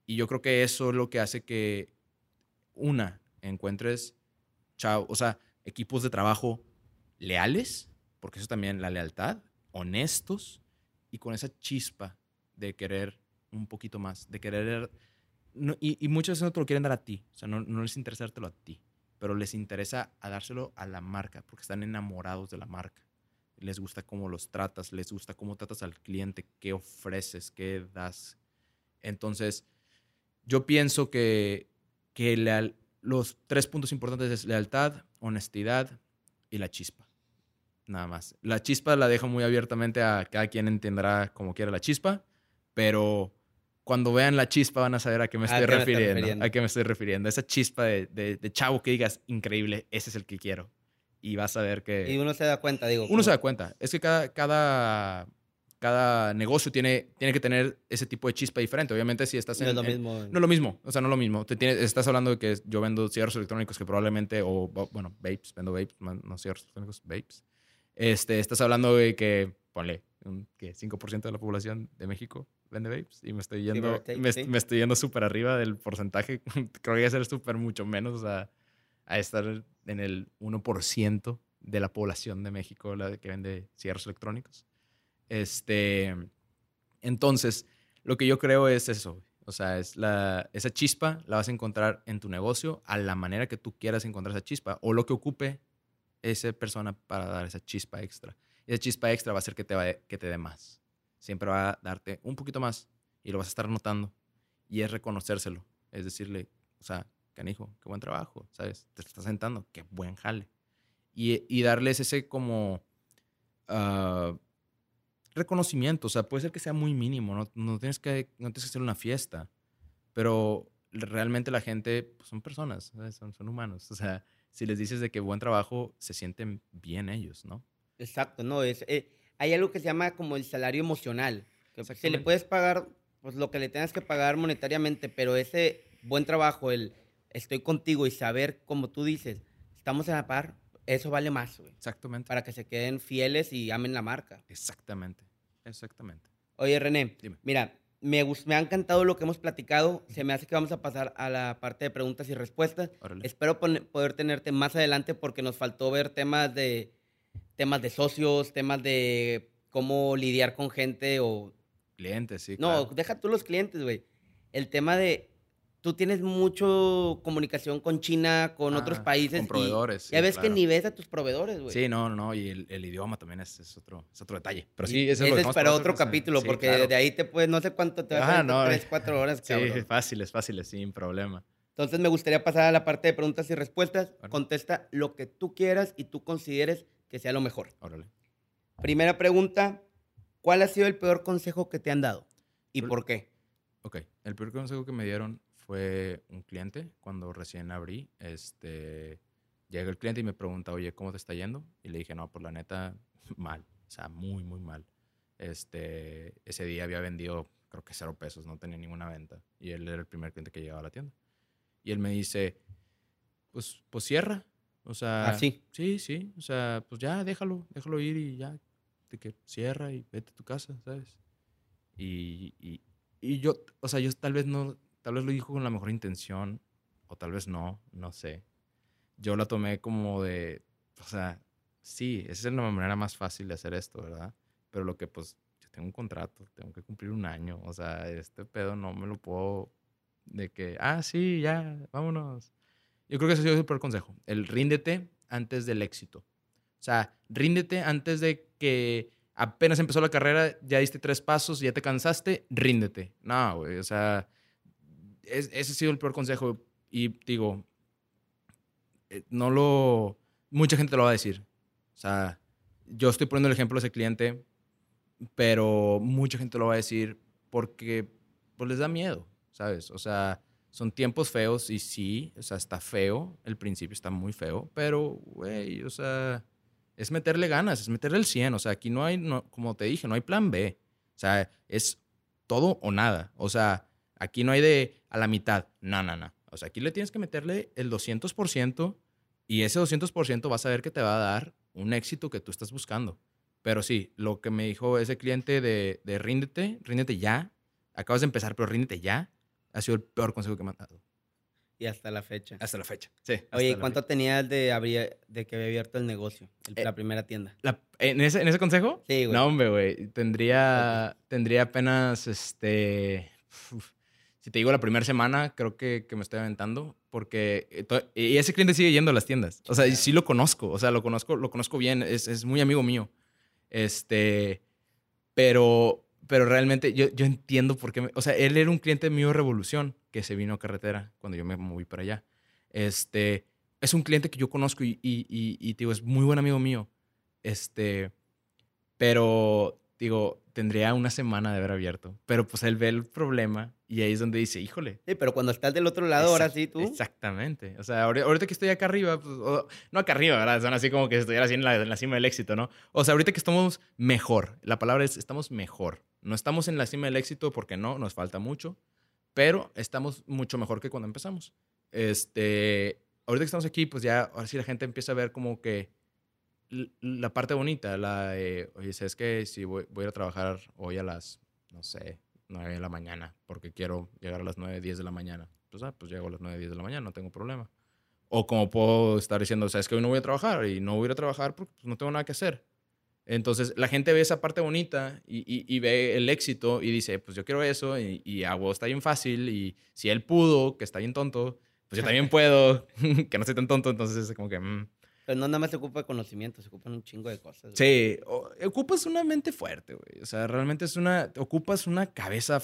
y yo creo que eso es lo que hace que una, encuentres, chao, o sea, equipos de trabajo leales, porque eso también, la lealtad, honestos y con esa chispa de querer un poquito más, de querer, y, y, muchas veces no te lo quieren dar a ti, o sea, no, les interesa dártelo a ti, pero les interesa a dárselo a la marca, porque están enamorados de la marca les gusta cómo los tratas, les gusta cómo tratas al cliente, qué ofreces, qué das. Entonces, yo pienso que, que los tres puntos importantes es lealtad, honestidad y la chispa. Nada más. La chispa la dejo muy abiertamente a cada quien entenderá como quiera la chispa, pero cuando vean la chispa van a saber a qué me estoy refiriendo, A qué me estoy refiriendo. Esa chispa de, de chavo que digas, increíble, ese es el que quiero y vas a ver que... Y uno se da cuenta, digo. Uno se da cuenta. Es que cada, cada, cada negocio tiene, tiene que tener ese tipo de chispa diferente. Obviamente si estás en... No es lo mismo. no es lo mismo. O sea, no es lo mismo. Te tienes, estás hablando de que yo vendo cigarros electrónicos que probablemente, o bueno, vapes, vendo vapes, no cigarros electrónicos, vapes. Este, estás hablando de que, ponle, un, que 5% de la población de México vende vapes y me estoy yendo, me, me, estoy yendo súper arriba del porcentaje. [LAUGHS] Creo que va a ser súper mucho menos. O sea, a estar en el 1% de la población de México la que vende cierros electrónicos. Este, entonces, lo que yo creo es eso. O sea, es la, esa chispa la vas a encontrar en tu negocio a la manera que tú quieras encontrar esa chispa o lo que ocupe esa persona para dar esa chispa extra. Esa chispa extra va a hacer que te, que te dé más. Siempre va a darte un poquito más y lo vas a estar notando. Y es reconocérselo. Es decirle, o sea, canijo, qué buen trabajo, ¿sabes? Te estás sentando, qué buen jale. Y, y darles ese como uh, reconocimiento, o sea, puede ser que sea muy mínimo, no, no, tienes que, no tienes que hacer una fiesta, pero realmente la gente pues, son personas, son, son humanos. O sea, si les dices de que buen trabajo, se sienten bien ellos, ¿no? Exacto, no, es, eh, hay algo que se llama como el salario emocional. Que si le puedes pagar pues lo que le tengas que pagar monetariamente, pero ese buen trabajo, el estoy contigo y saber, como tú dices, estamos en la par, eso vale más, güey. Exactamente. Para que se queden fieles y amen la marca. Exactamente, exactamente. Oye, René, mira, me, me ha encantado lo que hemos platicado. Se me hace que vamos a pasar a la parte de preguntas y respuestas. Espero poder tenerte más adelante porque nos faltó ver temas de, temas de socios, temas de cómo lidiar con gente o... Clientes, sí. No, deja tú los clientes, güey. El tema de tú tienes mucho comunicación con China, con otros ah, países. Con proveedores. Y ya ves que ni ves a tus proveedores, güey. Sí, no, no, y el, idioma también es, otro, es otro detalle. Pero sí, eso es, para otro capítulo, porque de ahí te puedes, no sé cuánto te va a no, tres, cuatro horas, [LAUGHS] cabrón. Sí, fáciles, fáciles, sin problema. Entonces me gustaría pasar a la parte de preguntas y respuestas. Contesta lo que tú quieras y tú consideres que sea lo mejor. Órale. Primera pregunta, ¿cuál ha sido el peor consejo que te han dado? ¿Y por qué? Ok, el peor consejo que me dieron fue un cliente cuando recién abrí. Este, llega el cliente y me pregunta, oye, ¿cómo te está yendo? Y le dije, no, por pues la neta, [LAUGHS] mal. O sea, muy, muy mal. Este, ese día había vendido, creo que cero pesos, no tenía ninguna venta. Y él era el primer cliente que llegaba a la tienda. Y él me dice, pues, pues cierra. O sea, ¿Ah, sí? Sí, sí. O sea, pues ya, déjalo, déjalo ir y ya, de que cierra y vete a tu casa, ¿sabes? Y, y, y yo, o sea, yo tal vez no, Tal vez lo dijo con la mejor intención, o tal vez no, no sé. Yo la tomé como de, o sea, sí, esa es la manera más fácil de hacer esto, ¿verdad? Pero lo que pues, yo tengo un contrato, tengo que cumplir un año, o sea, este pedo no me lo puedo de que, ah, sí, ya, vámonos. Yo creo que ese sido el peor consejo, el ríndete antes del éxito. O sea, ríndete antes de que apenas empezó la carrera, ya diste tres pasos, ya te cansaste, ríndete. No, güey, o sea, ese ha sido el peor consejo. Y digo, eh, no lo. Mucha gente te lo va a decir. O sea, yo estoy poniendo el ejemplo de ese cliente, pero mucha gente lo va a decir porque pues les da miedo, ¿sabes? O sea, son tiempos feos y sí, o sea, está feo, el principio está muy feo, pero, güey, o sea, es meterle ganas, es meterle el 100, o sea, aquí no hay, como te dije, no hay plan B, o sea, es todo o nada, o sea, Aquí no hay de a la mitad. No, no, no. O sea, aquí le tienes que meterle el 200% y ese 200% vas a ver que te va a dar un éxito que tú estás buscando. Pero sí, lo que me dijo ese cliente de, de ríndete, ríndete ya. Acabas de empezar, pero ríndete ya. Ha sido el peor consejo que me han dado. Y hasta la fecha. Hasta la fecha, sí. Oye, ¿cuánto tenías de, de que había abierto el negocio, eh, la primera tienda? ¿en, ese, ¿En ese consejo? Sí, güey. No, hombre, güey. Tendría, tendría apenas, este si te digo la primera semana, creo que, que me estoy aventando, porque eh, y ese cliente sigue yendo a las tiendas. O sea, sí lo conozco, o sea, lo conozco, lo conozco bien, es, es muy amigo mío. Este, pero, pero realmente yo, yo entiendo por qué, o sea, él era un cliente mío Revolución que se vino a carretera cuando yo me moví para allá. Este, es un cliente que yo conozco y, y, y, y digo, es muy buen amigo mío. Este, pero digo, tendría una semana de haber abierto. Pero pues él ve el problema y ahí es donde dice, híjole. Sí, pero cuando estás del otro lado, ahora sí tú. Exactamente. O sea, ahorita que estoy acá arriba, pues, no acá arriba, ¿verdad? Son así como que estoy así en la, en la, cima del éxito, ¿no? O sea, ahorita que estamos mejor. La palabra es, estamos mejor. No estamos en la cima del éxito porque no, nos falta mucho, pero estamos mucho mejor que cuando empezamos. Este, ahorita que estamos aquí, pues ya, ahora sí la gente empieza a ver como que la parte bonita, la de, oye, ¿sabes que Si voy, voy, a ir a trabajar hoy a las, no sé, 9 de la mañana, porque quiero llegar a las 9, 10 de la mañana. Pues, ah, pues llego a las 9, 10 de la mañana, no tengo problema. O como puedo estar diciendo, ¿sabes que Hoy no voy a trabajar y no voy a ir a trabajar porque pues, no tengo nada que hacer. Entonces, la gente ve esa parte bonita y, y, ve el éxito y dice, pues yo quiero eso y, y a vos está bien fácil y si él pudo, que está bien tonto, pues yo también [LAUGHS] puedo, [LAUGHS] que no estoy tan tonto, entonces es como que... Mm, pero no nada más se ocupa conocimiento, se ocupan un chingo de cosas. Sí, ocupas una mente fuerte, güey. O sea, realmente es una. Ocupas una cabeza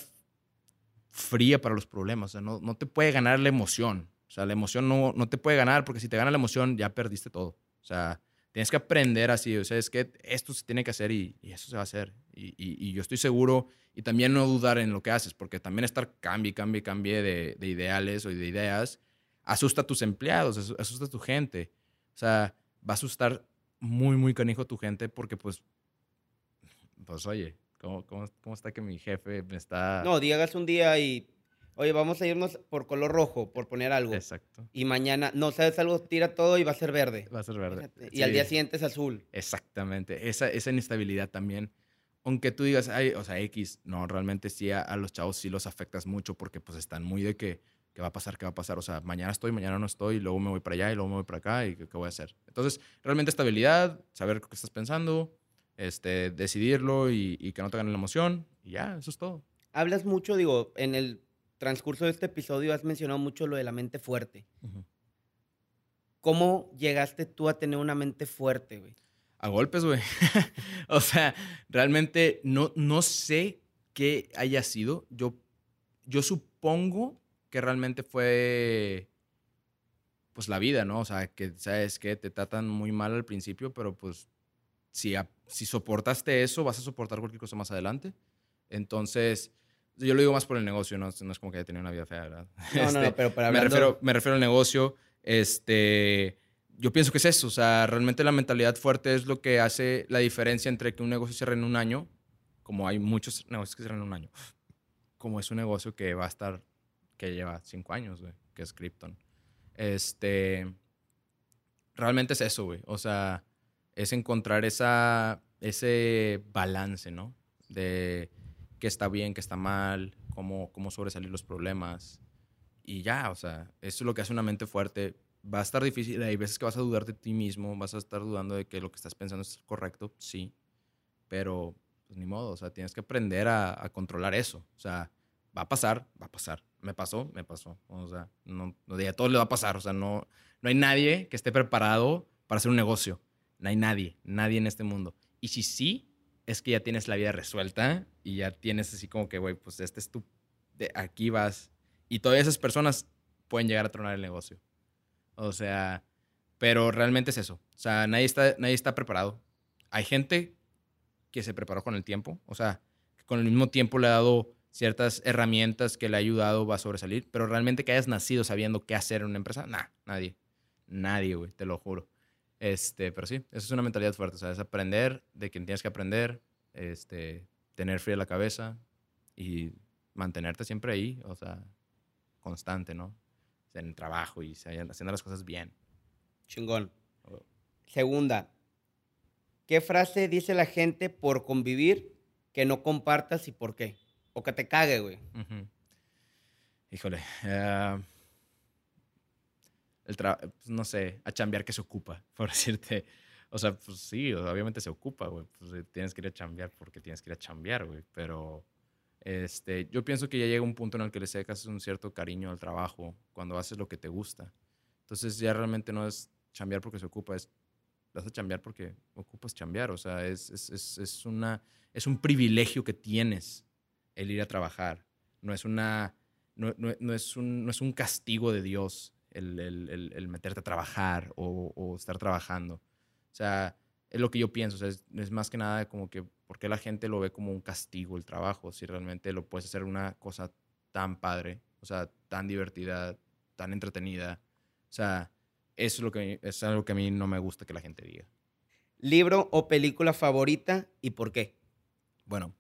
fría para los problemas. O sea, no, no te puede ganar la emoción. O sea, la emoción no, no te puede ganar porque si te gana la emoción ya perdiste todo. O sea, tienes que aprender así, o sea, es que esto se tiene que hacer y, eso se va a hacer. Y, y, yo estoy seguro, y también no dudar en lo que haces, porque también estar cambie, cambie, cambie de, de ideales o de ideas, asusta a tus empleados, asusta a tu gente. O sea, va a asustar muy, muy canijo a tu gente porque pues, pues oye, ¿cómo, cómo, cómo está que mi jefe me está... No, digas un día y Oye, vamos a irnos por color rojo, por poner algo. Exacto. Y mañana, no sabes algo, tira todo y va a ser verde. Va a ser verde. Y al día siguiente es azul. Exactamente. Esa, esa inestabilidad también. Aunque tú digas, Ay, o sea, X, no, realmente sí a, los chavos sí los afectas mucho porque pues están muy de que, ¿qué va a pasar? ¿Qué va a pasar? O sea, mañana estoy, mañana no estoy, y luego me voy para allá y luego me voy para acá y ¿qué, voy a hacer? Entonces, realmente estabilidad, saber qué estás pensando, este, decidirlo y, y que no te gane la emoción y ya, eso es todo. Hablas mucho, digo, en el transcurso de este episodio has mencionado mucho lo de la mente fuerte. ¿Cómo llegaste tú a tener una mente fuerte, güey? A golpes, güey. [LAUGHS] o sea, realmente no, no sé qué haya sido. Yo, yo supongo que realmente fue pues la vida, ¿no? O sea, que sabes que te tratan muy mal al principio, pero pues si, si soportaste eso, vas a soportar cualquier cosa más adelante. Entonces, yo lo digo más por el negocio, no, no es como que haya tenido una vida fea, ¿verdad? No, [LAUGHS] no, este, pero para me, refiero, me refiero al negocio. Este, yo pienso que es eso. O sea, realmente la mentalidad fuerte es lo que hace la diferencia entre que un negocio cierre en un año, como hay muchos negocios que cierran en un año, como es un negocio que va a estar, que lleva cinco años, güey, que es Krypton. Este, realmente es eso, güey. O sea, es encontrar esa, ese balance, ¿no? De qué está bien, qué está mal, cómo, cómo sobresalir los problemas. Y ya, o sea, eso es lo que hace una mente fuerte. Va a estar difícil, hay veces que vas a dudar de ti mismo, vas a estar dudando de que lo que estás pensando es correcto, sí, pero pues ni modo, o sea, tienes que aprender a, controlar eso. O sea, va a pasar, va a pasar. Me pasó, me pasó. O sea, no, a todos le va a pasar. O sea, no, no hay nadie que esté preparado para hacer un negocio. No hay nadie, nadie en este mundo. Y si sí, es que ya tienes la vida resuelta y ya tienes así como que, güey, pues este es tu, de aquí vas. Y todas esas personas pueden llegar a tronar el negocio. O sea, pero realmente es eso. O sea, nadie está, nadie está preparado. Hay gente que se preparó con el tiempo, o sea, que con el mismo tiempo le ha dado ciertas herramientas que le ha ayudado a sobresalir, pero realmente que hayas nacido sabiendo qué hacer en una empresa, nah, nadie. Nadie, güey, te lo juro. Este, pero sí, eso es una mentalidad fuerte, o es aprender de quien tienes que aprender, este, tener fría la cabeza y mantenerte siempre ahí, o sea, constante, ¿no? En el trabajo y haciendo las cosas bien. Chingón. Segunda, ¿qué frase dice la gente por convivir que no compartas y por qué? O que te cague, güey. Híjole. Uh, el pues, no sé, a chambear que se ocupa, [LAUGHS] por decirte. O sea, pues sí, obviamente se ocupa, güey. Pues eh, tienes que ir a chambear porque tienes que ir a chambear, güey. Pero este, yo pienso que ya llega un punto en el que le sacas un cierto cariño al trabajo cuando haces lo que te gusta. Entonces ya realmente no es chambear porque se ocupa, es vas a chambear porque ocupas chambear. O sea, es, es, es, es, una, es un privilegio que tienes el ir a trabajar. No es, una, no, no, no es, un, no es un castigo de Dios el, meterte a trabajar o, estar trabajando. O sea, es lo que yo pienso. O sea, es, más que nada como que, ¿por qué la gente lo ve como un castigo el trabajo? Si realmente lo puedes hacer una cosa tan padre, o sea, tan divertida, tan entretenida. O sea, eso es, lo que, es algo que a mí no me gusta que la gente diga. ¿Libro o película favorita y por qué? Bueno,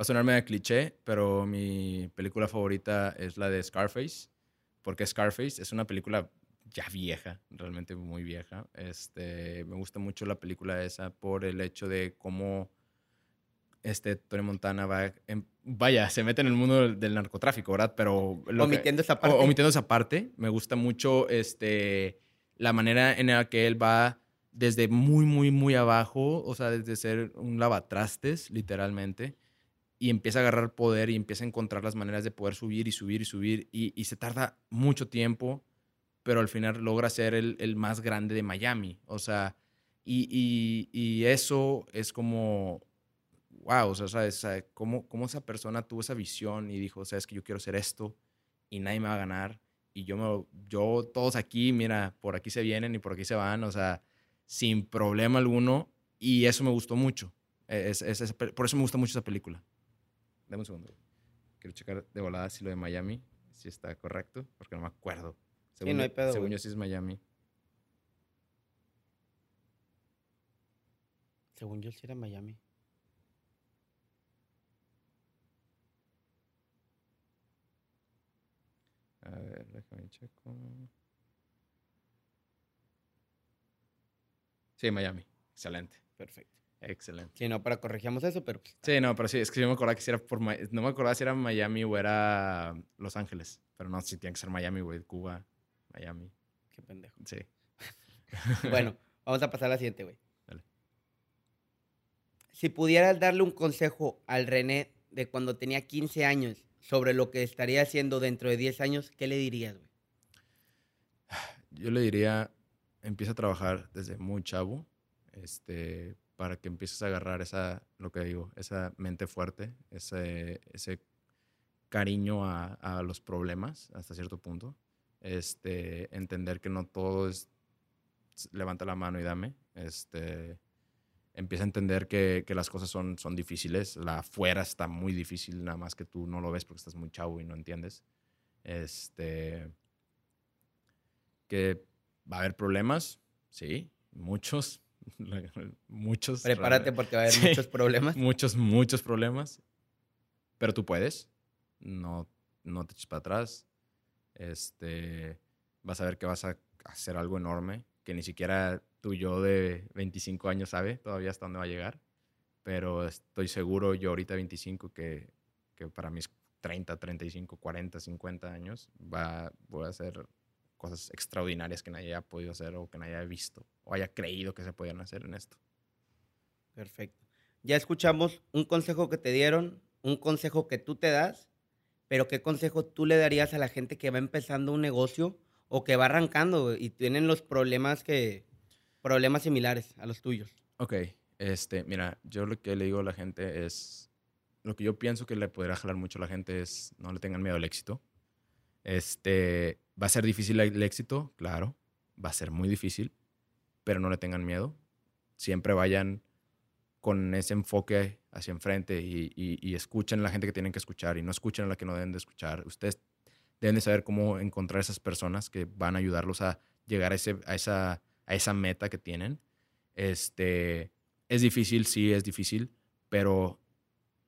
va a sonarme de cliché, pero mi película favorita es la de Scarface porque Scarface es una película ya vieja, realmente muy vieja. Este, me gusta mucho la película esa por el hecho de cómo este Tony Montana va, vaya, se mete en el mundo del, narcotráfico, ¿verdad? Pero omitiendo esa parte. omitiendo esa parte, me gusta mucho este la manera en la que él va desde muy muy muy abajo, o sea, desde ser un lavatrastes, literalmente, y empieza a agarrar poder y empieza a encontrar las maneras de poder subir y subir y subir y, se tarda mucho tiempo, pero al final logra ser el, más grande de Miami. O sea, y, eso es como, wow, o sea, ¿sabes? cómo, cómo esa persona tuvo esa visión y dijo, sabes que yo quiero hacer esto y nadie me va a ganar y yo, me, yo todos aquí, mira, por aquí se vienen y por aquí se van, o sea, sin problema alguno y eso me gustó mucho. E, es- es- es- por eso me gusta mucho esa película. Dame un segundo. Quiero checar de volada si lo de Miami, si está correcto, porque no me acuerdo. Según, no hay yo- pedo, según yo sí es Miami. Según yo, sí era Miami. A ver, déjame checo. Sí, Miami. Excelente. Perfecto. Excelente. Si no, para corregíamos eso, pero pues, Sí, no, pero sí, es que yo me acordaba que si era por no me acordaba si era Miami o era Los Ángeles, pero no, sí tiene que ser Miami, güey, Cuba, Miami. qué pendejo. Sí. [LAUGHS] Bueno, vamos a pasar a la siguiente, güey. Dale. Si pudieras darle un consejo al René de cuando tenía 15 años sobre lo que estaría haciendo dentro de 10 años, ¿qué le dirías, güey? Yo le diría, empieza a trabajar desde muy chavo, este, para que empieces a agarrar esa, lo que digo, esa mente fuerte, ese, ese cariño a, los problemas hasta cierto punto. Este, entender que no todo es levanta la mano y dame. Este, empieza a entender que, que las cosas son, son difíciles. La afuera está muy difícil, nada más que tú no lo ves porque estás muy chavo y no entiendes. Este, que va a haber problemas, sí, muchos, [LAUGHS] muchos. Prepárate porque va a haber Sí. muchos problemas. Muchos, muchos problemas. Pero tú puedes. No, no te eches para atrás. Este, vas a ver que vas a hacer algo enorme que ni siquiera tu yo de 25 años sabe todavía hasta dónde va a llegar. Pero estoy seguro, yo ahorita 25, que, que para mis 30, 35, 40, 50 años va, voy a hacer cosas extraordinarias que nadie haya podido hacer o que nadie haya visto o haya creído que se podían hacer en esto. Perfecto. Ya escuchamos un consejo que te dieron, un consejo que tú te das, pero ¿qué consejo tú le darías a la gente que va empezando un negocio o que va arrancando y tienen los problemas que problemas similares a los tuyos? Ok, este, mira, yo lo que le digo a la gente es, lo que yo pienso que le podría jalar mucho a la gente es, no le tengan miedo al éxito. Este, va a ser difícil el éxito, claro, va a ser muy difícil, pero no le tengan miedo. Siempre vayan con ese enfoque hacia enfrente y, y, y escuchen a la gente que tienen que escuchar y no escuchen a la que no deben de escuchar. Ustedes deben de saber cómo encontrar esas personas que van a ayudarlos a llegar a, ese, a, esa, a esa meta que tienen. Este, es difícil, sí, es difícil, pero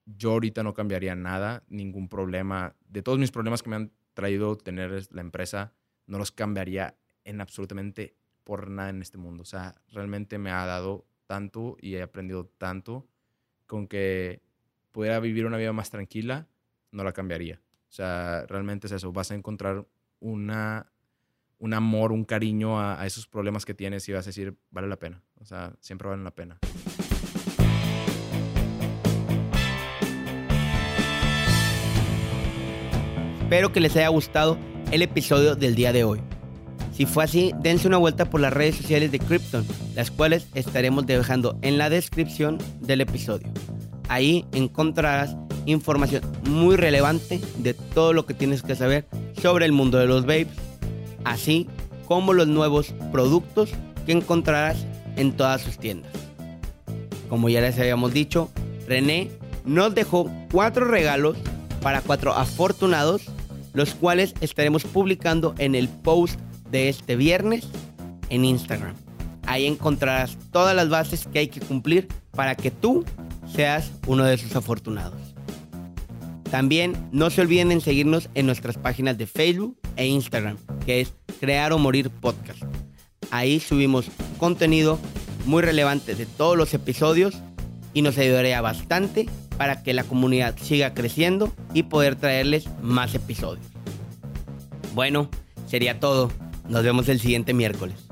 yo ahorita no cambiaría nada, ningún problema. De todos mis problemas que me han traído tener la empresa, no los cambiaría en absolutamente por nada en este mundo. O sea, realmente me ha dado tanto y he aprendido tanto con que pudiera vivir una vida más tranquila, no la cambiaría. O sea, realmente es eso. Vas a encontrar una, un amor, un cariño a, a esos problemas que tienes y vas a decir, vale la pena. O sea, siempre valen la pena. Espero que les haya gustado el episodio del día de hoy. Si fue así, dense una vuelta por las redes sociales de Krypton, las cuales estaremos dejando en la descripción del episodio. Ahí encontrarás información muy relevante de todo lo que tienes que saber sobre el mundo de los vapes, así como los nuevos productos que encontrarás en todas sus tiendas. Como ya les habíamos dicho, René nos dejó cuatro regalos para cuatro afortunados, los cuales estaremos publicando en el post de este viernes en Instagram. Ahí encontrarás todas las bases que hay que cumplir para que tú seas uno de esos afortunados. También no se olviden en seguirnos en nuestras páginas de Facebook e Instagram, que es Crear o Morir Podcast. Ahí subimos contenido muy relevante de todos los episodios y nos ayudaría bastante para que la comunidad siga creciendo y poder traerles más episodios. Bueno, sería todo. Nos vemos el siguiente miércoles.